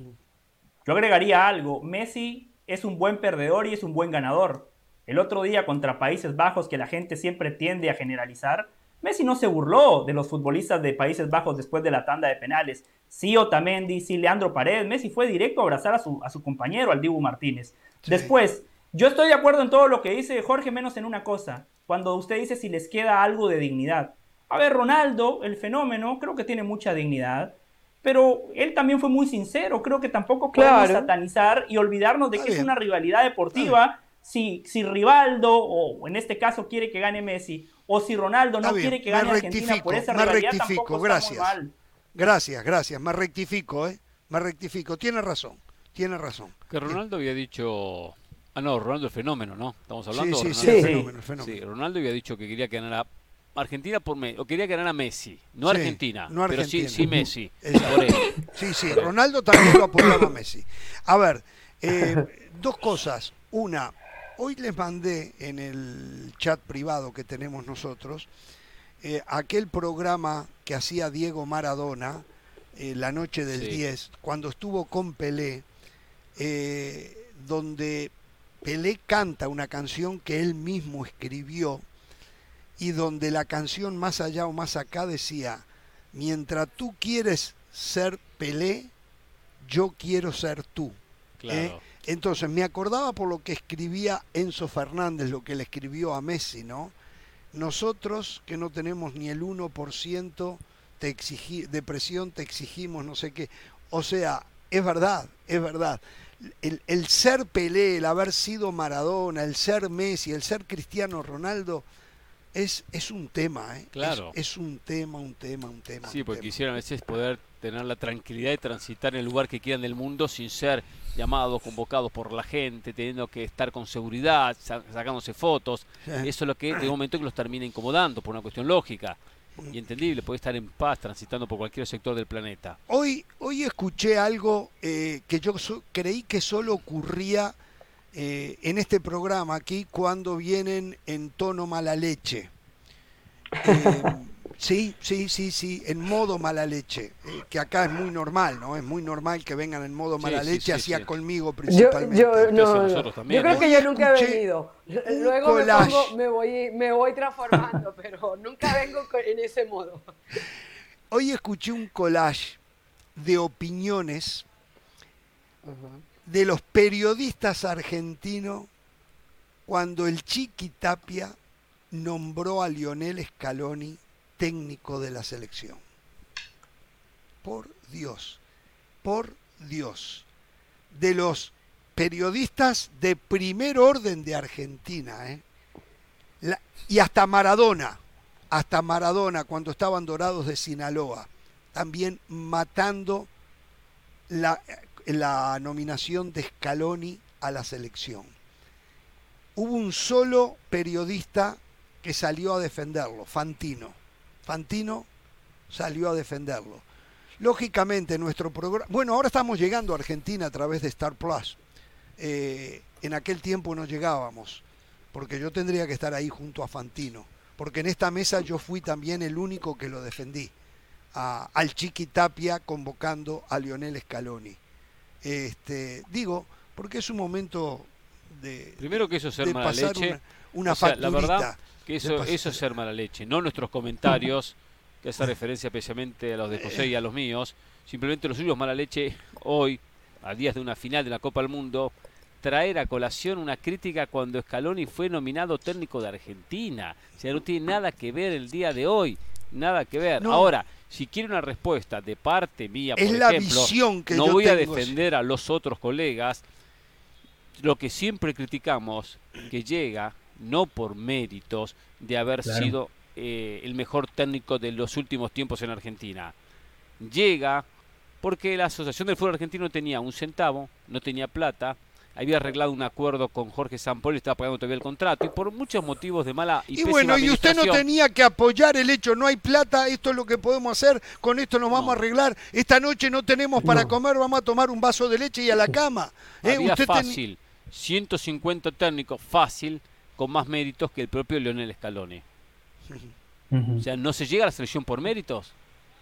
Yo agregaría algo. Messi es un buen perdedor y es un buen ganador. El otro día contra Países Bajos, que la gente siempre tiende a generalizar, Messi no se burló de los futbolistas de Países Bajos después de la tanda de penales. Sí Otamendi, sí Leandro Paredes. Messi fue directo a abrazar a su, a su compañero, al Dibu Martínez. Después, yo estoy de acuerdo en todo lo que dice Jorge, menos en una cosa. Cuando usted dice si les queda algo de dignidad. A ver, Ronaldo, el fenómeno, creo que tiene mucha dignidad. Pero él también fue muy sincero. Creo que tampoco podemos Claro. satanizar y olvidarnos de Está que es una rivalidad deportiva. Si, si Rivaldo, o en este caso quiere que gane Messi, o si Ronaldo no bien, quiere que gane Argentina por esa me rivalidad, rectifico, tampoco está gracias. muy mal. Gracias, gracias. Me rectifico, ¿eh? Me rectifico. Tiene razón, tiene razón. Que Ronaldo había dicho. Ah, no, Ronaldo el fenómeno, ¿no? Estamos hablando Sí, de sí, Ronaldo. sí, el Sí. fenómeno, el fenómeno. Sí, Ronaldo había dicho que quería que ganara Argentina por Messi, o quería que ganara Messi, no Sí, Argentina, no pero sí, Argentina. sí Messi. Por él. Sí, sí, Ronaldo también lo apoyaba a Messi. A ver, eh, dos cosas. Una, hoy les mandé en el chat privado que tenemos nosotros eh, aquel programa que hacía Diego Maradona, eh, La Noche del Sí. 10, cuando estuvo con Pelé, donde Pelé canta una canción que él mismo escribió y donde la canción más allá o más acá decía, mientras tú quieres ser Pelé, yo quiero ser tú. Claro. ¿eh? Entonces me acordaba por lo que escribía Enzo Fernández, lo que le escribió a Messi, ¿no? Nosotros que no tenemos ni el 1% te de presión, te exigimos no sé qué. O sea, es verdad, es verdad. El, el ser Pelé, el haber sido Maradona, el ser Messi, el ser Cristiano Ronaldo, es, es un tema, ¿eh? Claro. Es, es un tema, un tema, un tema. Sí, un porque tema. quisieran a veces poder tener la tranquilidad de transitar en el lugar que quieran del mundo sin ser llamados, convocados por la gente, teniendo que estar con seguridad, sa- sacándose fotos. Sí. Eso es lo que de momento que los termina incomodando por una cuestión lógica y entendible. Puede estar en paz transitando por cualquier sector del planeta. Hoy, hoy escuché algo eh, que yo so- creí que solo ocurría eh, en este programa aquí cuando vienen en tono mala leche. Eh, sí, sí, sí, sí, en modo mala leche, eh, que acá es muy normal, ¿no? Es muy normal que vengan en modo Sí, mala sí, leche, sí, hacía sí. conmigo Yo, principalmente. yo, no, no. nosotros yo también, creo ¿no? que yo nunca he venido. Luego me, collage. pongo- me voy, me voy transformando, pero nunca vengo en ese modo. Hoy escuché un collage de opiniones de los periodistas argentinos cuando el Chiqui Tapia nombró a Lionel Scaloni técnico de la selección. Por Dios, por Dios. De los periodistas de primer orden de Argentina, ¿eh? Y hasta Maradona, hasta Maradona cuando estaban dorados de Sinaloa, también matando la, la nominación de Scaloni a la selección. Hubo un solo periodista que salió a defenderlo, Fantino. Fantino salió a defenderlo. Lógicamente nuestro programa... Bueno, ahora estamos llegando a Argentina a través de Star Plus. Eh, en aquel tiempo no llegábamos, porque yo tendría que estar ahí junto a Fantino, porque en esta mesa yo fui también el único que lo defendí, a- al Chiqui Tapia convocando a Lionel Scaloni. Este, digo, porque es un momento de, Primero que eso es ser mala leche. una, una O sea, la facturita. verdad que eso, eso es ser mala leche, no nuestros comentarios, que hace referencia especialmente a los de José y a los míos, simplemente los suyos mala leche hoy, a días de una final de la Copa del Mundo, traer a colación una crítica cuando Scaloni fue nominado técnico de Argentina. O sea, no tiene nada que ver el día de hoy, nada que ver. No. Ahora, si quiere una respuesta de parte mía, por Es la ejemplo, visión que no yo voy a defender a los otros colegas, lo que siempre criticamos, que llega no por méritos de haber Claro. sido eh, el mejor técnico de los últimos tiempos en Argentina. Llega porque la Asociación del Fútbol Argentino tenía un centavo, no tenía plata, había arreglado un acuerdo con Jorge Sampaoli, estaba pagando todavía el contrato, y por muchos motivos de mala y, Y bueno, y usted no tenía que apoyar el hecho, no hay plata, esto es lo que podemos hacer, con esto nos vamos No. a arreglar, esta noche no tenemos para No. comer, vamos a tomar un vaso de leche y a la cama. ¿eh? Había Usted fácil, 150 técnicos, fácil, con más méritos que el propio Leonel Scaloni. O sea, ¿no se llega a la selección por méritos?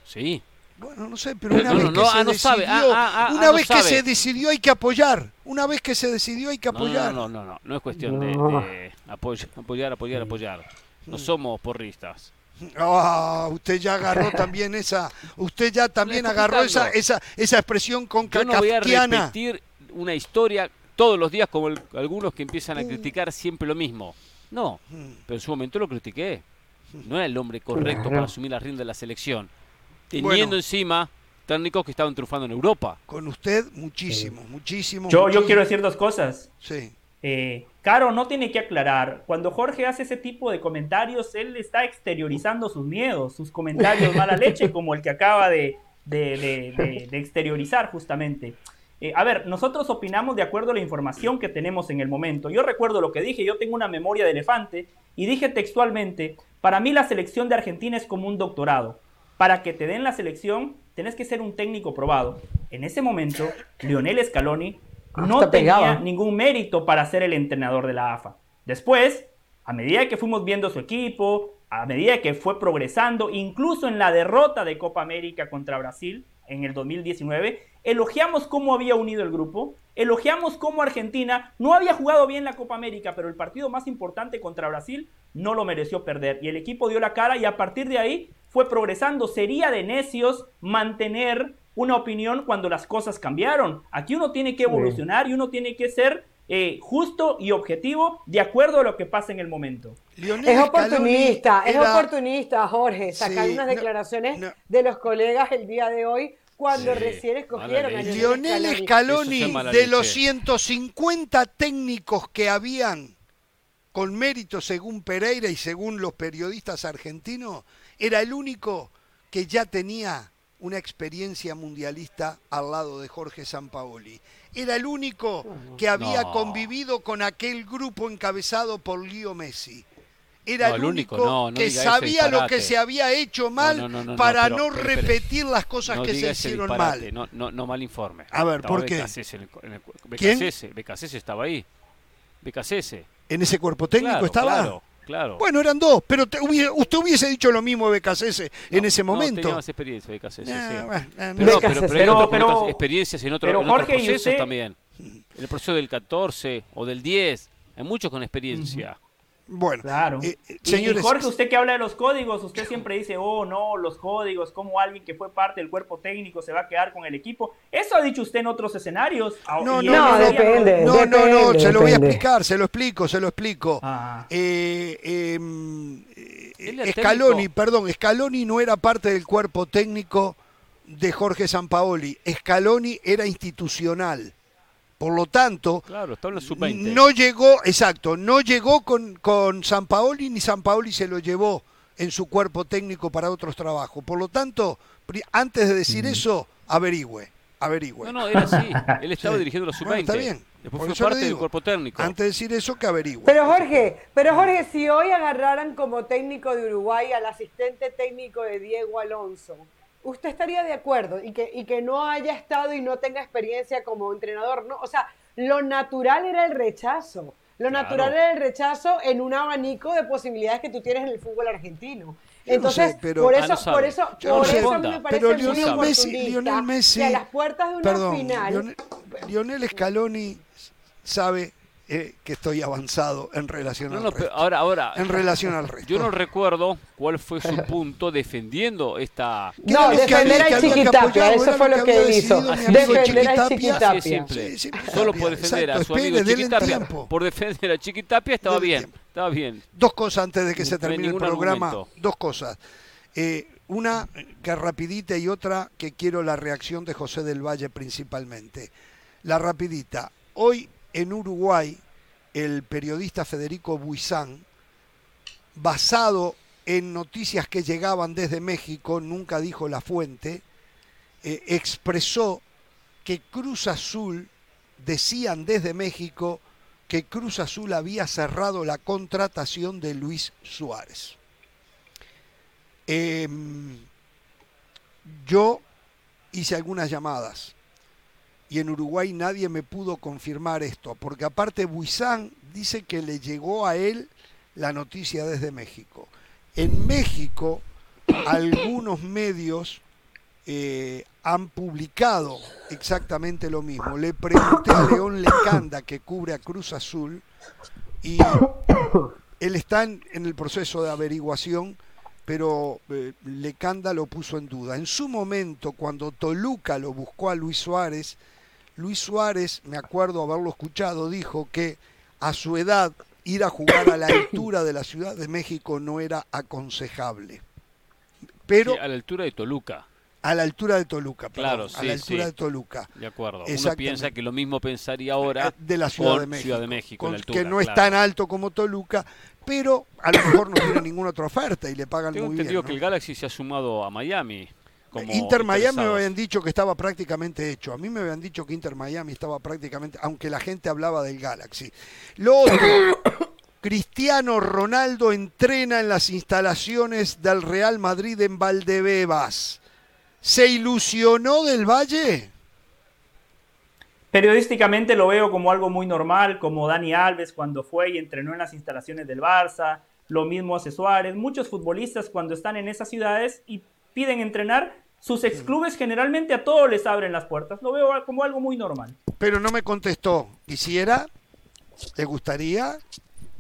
Sí. Bueno, no sé, pero una No, vez no, que no, se ah, no decidió, ah, ah, ah, una vez que se decidió hay que apoyar, una vez que se decidió hay que No, no, apoyar. no, no, no, no es cuestión de, No. de apoy- apoyar, apoyar, apoyar. No somos porristas. Ah, usted ya agarró también esa, usted ya también agarró esa, esa, esa expresión con Yo no voy a repetir una historia todos los días como el- algunos que empiezan a criticar siempre lo mismo. No, pero en su momento lo critiqué. No era el hombre correcto para asumir la rienda de la selección. Teniendo Bueno. encima técnicos que estaban triunfando en Europa. Con usted muchísimo, muchísimo. Yo, yo muchísimo. quiero decir dos cosas. Sí. Eh, Caro no tiene que aclarar. Cuando Jorge hace ese tipo de comentarios, él está exteriorizando sus miedos, sus comentarios mala leche, como el que acaba de, de- de- de- de exteriorizar justamente. Eh, a ver, nosotros opinamos de acuerdo a la información que tenemos en el momento. Yo recuerdo lo que dije, yo tengo una memoria de elefante y dije textualmente, para mí la selección de Argentina es como un doctorado. Para que te den la selección, tenés que ser un técnico probado. En ese momento, Lionel Scaloni no Hasta tenía pegaba. ningún mérito para ser el entrenador de la AFA. Después, a medida que fuimos viendo su equipo, a medida que fue progresando, incluso en la derrota de Copa América contra Brasil en el 2019, elogiamos cómo había unido el grupo, elogiamos cómo Argentina no había jugado bien la Copa América, pero el partido más importante contra Brasil no lo mereció perder y el equipo dio la cara y a partir de ahí fue progresando. Sería de necios mantener una opinión cuando las cosas cambiaron. Aquí uno tiene que evolucionar y uno tiene que ser eh, justo y objetivo de acuerdo a lo que pasa en el momento. es oportunista, es oportunista, Jorge, sacar unas declaraciones de los colegas el día de hoy cuando recién escogieron a Lionel Scaloni. de los 150 técnicos que habían con mérito según Pereira y según los periodistas argentinos, era el único que ya tenía una experiencia mundialista al lado de Jorge Sampaoli. Era el único que había convivido con aquel grupo encabezado por Leo Messi. Era el único, que sabía lo que se había hecho mal para no repetir las cosas que se hicieron mal. No, no, no mal informe. A ver, ¿por qué? BKCS, estaba ahí. BKCS. ¿En ese cuerpo técnico estaba? Claro. Claro. Bueno, eran dos, pero usted hubiese dicho lo mismo de BKCS en ese momento. tenía más experiencia BKCS, sí. pero, pero, pero, experiencias en, otro, en otros procesos también. En el proceso del 14 o del 10. Hay muchos con experiencia. Bueno, claro. Eh, eh, señores, y Jorge, usted que habla de los códigos, usted siempre dice, oh no, los códigos, como alguien que fue parte del cuerpo técnico se va a quedar con el equipo. Eso ha dicho usted en otros escenarios. Ah, no, no, no, depende. No, no, no, se lo voy a explicar, se lo explico, se lo explico. Ah. Eh, em, Scaloni, perdón, Scaloni no era parte del cuerpo técnico de Jorge Sampaoli. Scaloni era institucional. Por lo tanto, no llegó, exacto, no llegó con, con San Paoli ni San Paoli se lo llevó en su cuerpo técnico para otros trabajos. Por lo tanto, antes de decir eso, averigüe, averigüe. No, no, era así. Él estaba dirigiendo los sub-20. está bien. Después fue parte del cuerpo técnico. Antes de decir eso, que averigüe. Pero Jorge, pero Jorge, si hoy agarraran como técnico de Uruguay al asistente técnico de Diego Alonso, ¿usted estaría de acuerdo? Y que, y que no haya estado y no tenga experiencia como entrenador, ¿no? O sea, lo natural era el rechazo. Lo natural era el rechazo en un abanico de posibilidades que tú tienes en el fútbol argentino. Entonces, por eso, por eso, por eso me parece pero Lionel Messi, Lionel Messi, que a las puertas de una perdón, final. Lionel Scaloni sabe eh, que estoy avanzado en relación al resto. ahora, ahora, en relación al resto. Yo no recuerdo cuál fue su punto defendiendo esta. No, defender a Chiquitapia, eso fue lo que hizo. Defender a Chiquitapia. Solo por defender a su amigo Chiquitapia. Por defender a Chiquitapia estaba bien. Estaba bien. Dos cosas antes de que se termine el programa. Dos cosas. Eh, una que rapidita y otra que quiero la reacción de José del Valle principalmente. La rapidita. Hoy en Uruguay el periodista Federico Buizán, basado en noticias que llegaban desde México, nunca dijo la fuente, eh, expresó que Cruz Azul, decían desde México, que Cruz Azul había cerrado la contratación de Luis Suárez. Em, yo hice algunas llamadas y en Uruguay nadie me pudo confirmar esto, porque aparte Buizán dice que le llegó a él la noticia desde México. En México algunos medios eh, han publicado exactamente lo mismo. Le pregunté a León Lecanda, que cubre a Cruz Azul, y él está en, el proceso de averiguación, pero eh, Lecanda lo puso en duda. En su momento, cuando Toluca lo buscó a Luis Suárez, Luis Suárez, me acuerdo haberlo escuchado, dijo que a su edad ir a jugar a la altura de la Ciudad de México no era aconsejable. Pero a la altura de Toluca. A la altura de Toluca, claro, a la altura de Toluca. De acuerdo. Uno piensa que lo mismo pensaría ahora eh, de la Ciudad de México, que no es tan alto como Toluca, pero a lo mejor no tiene ninguna otra oferta y le pagan Tengo muy bien. Tengo que el Galaxy se ha sumado a Miami. Inter Miami me habían dicho que estaba prácticamente hecho. A mí me habían dicho que Inter Miami estaba prácticamente, aunque la gente hablaba del Galaxy. Lo otro, Cristiano Ronaldo entrena en las instalaciones del Real Madrid en Valdebebas. ¿Se ilusionó del Valle? Periodísticamente lo veo como algo muy normal, como Dani Alves cuando fue y entrenó en las instalaciones del Barça, lo mismo hace Suárez, muchos futbolistas cuando están en esas ciudades y piden entrenar, sus exclubes generalmente a todos les abren las puertas. Lo veo como algo muy normal. Pero no me contestó. ¿Quisiera? ¿Te gustaría?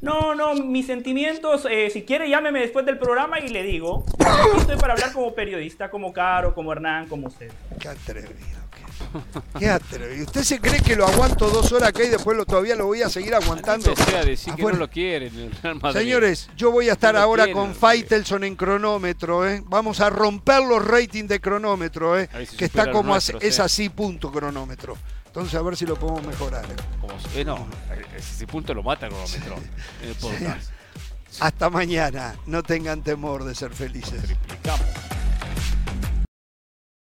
No, no, mis sentimientos, eh, si quiere llámeme después del programa y le digo. Aquí estoy para hablar como periodista, como Caro, como Hernán, como usted. Qué atrevido. Qué, atrevido. ¿Usted se cree que lo aguanto dos horas acá y después lo, todavía lo voy a seguir aguantando? Empecé a decir que Afuera. no lo quieren el Real Madrid. Señores, yo voy a estar No ahora quieren, con no Faitelson en cronómetro, ¿eh? Vamos a romper los ratings de cronómetro, ¿eh? Si Que está como es ¿eh? así punto cronómetro. Entonces a ver si lo podemos mejorar. ¿eh? Como, eh, no, ese punto lo mata el cronómetro en el podcast. Hasta mañana. No tengan temor de ser felices.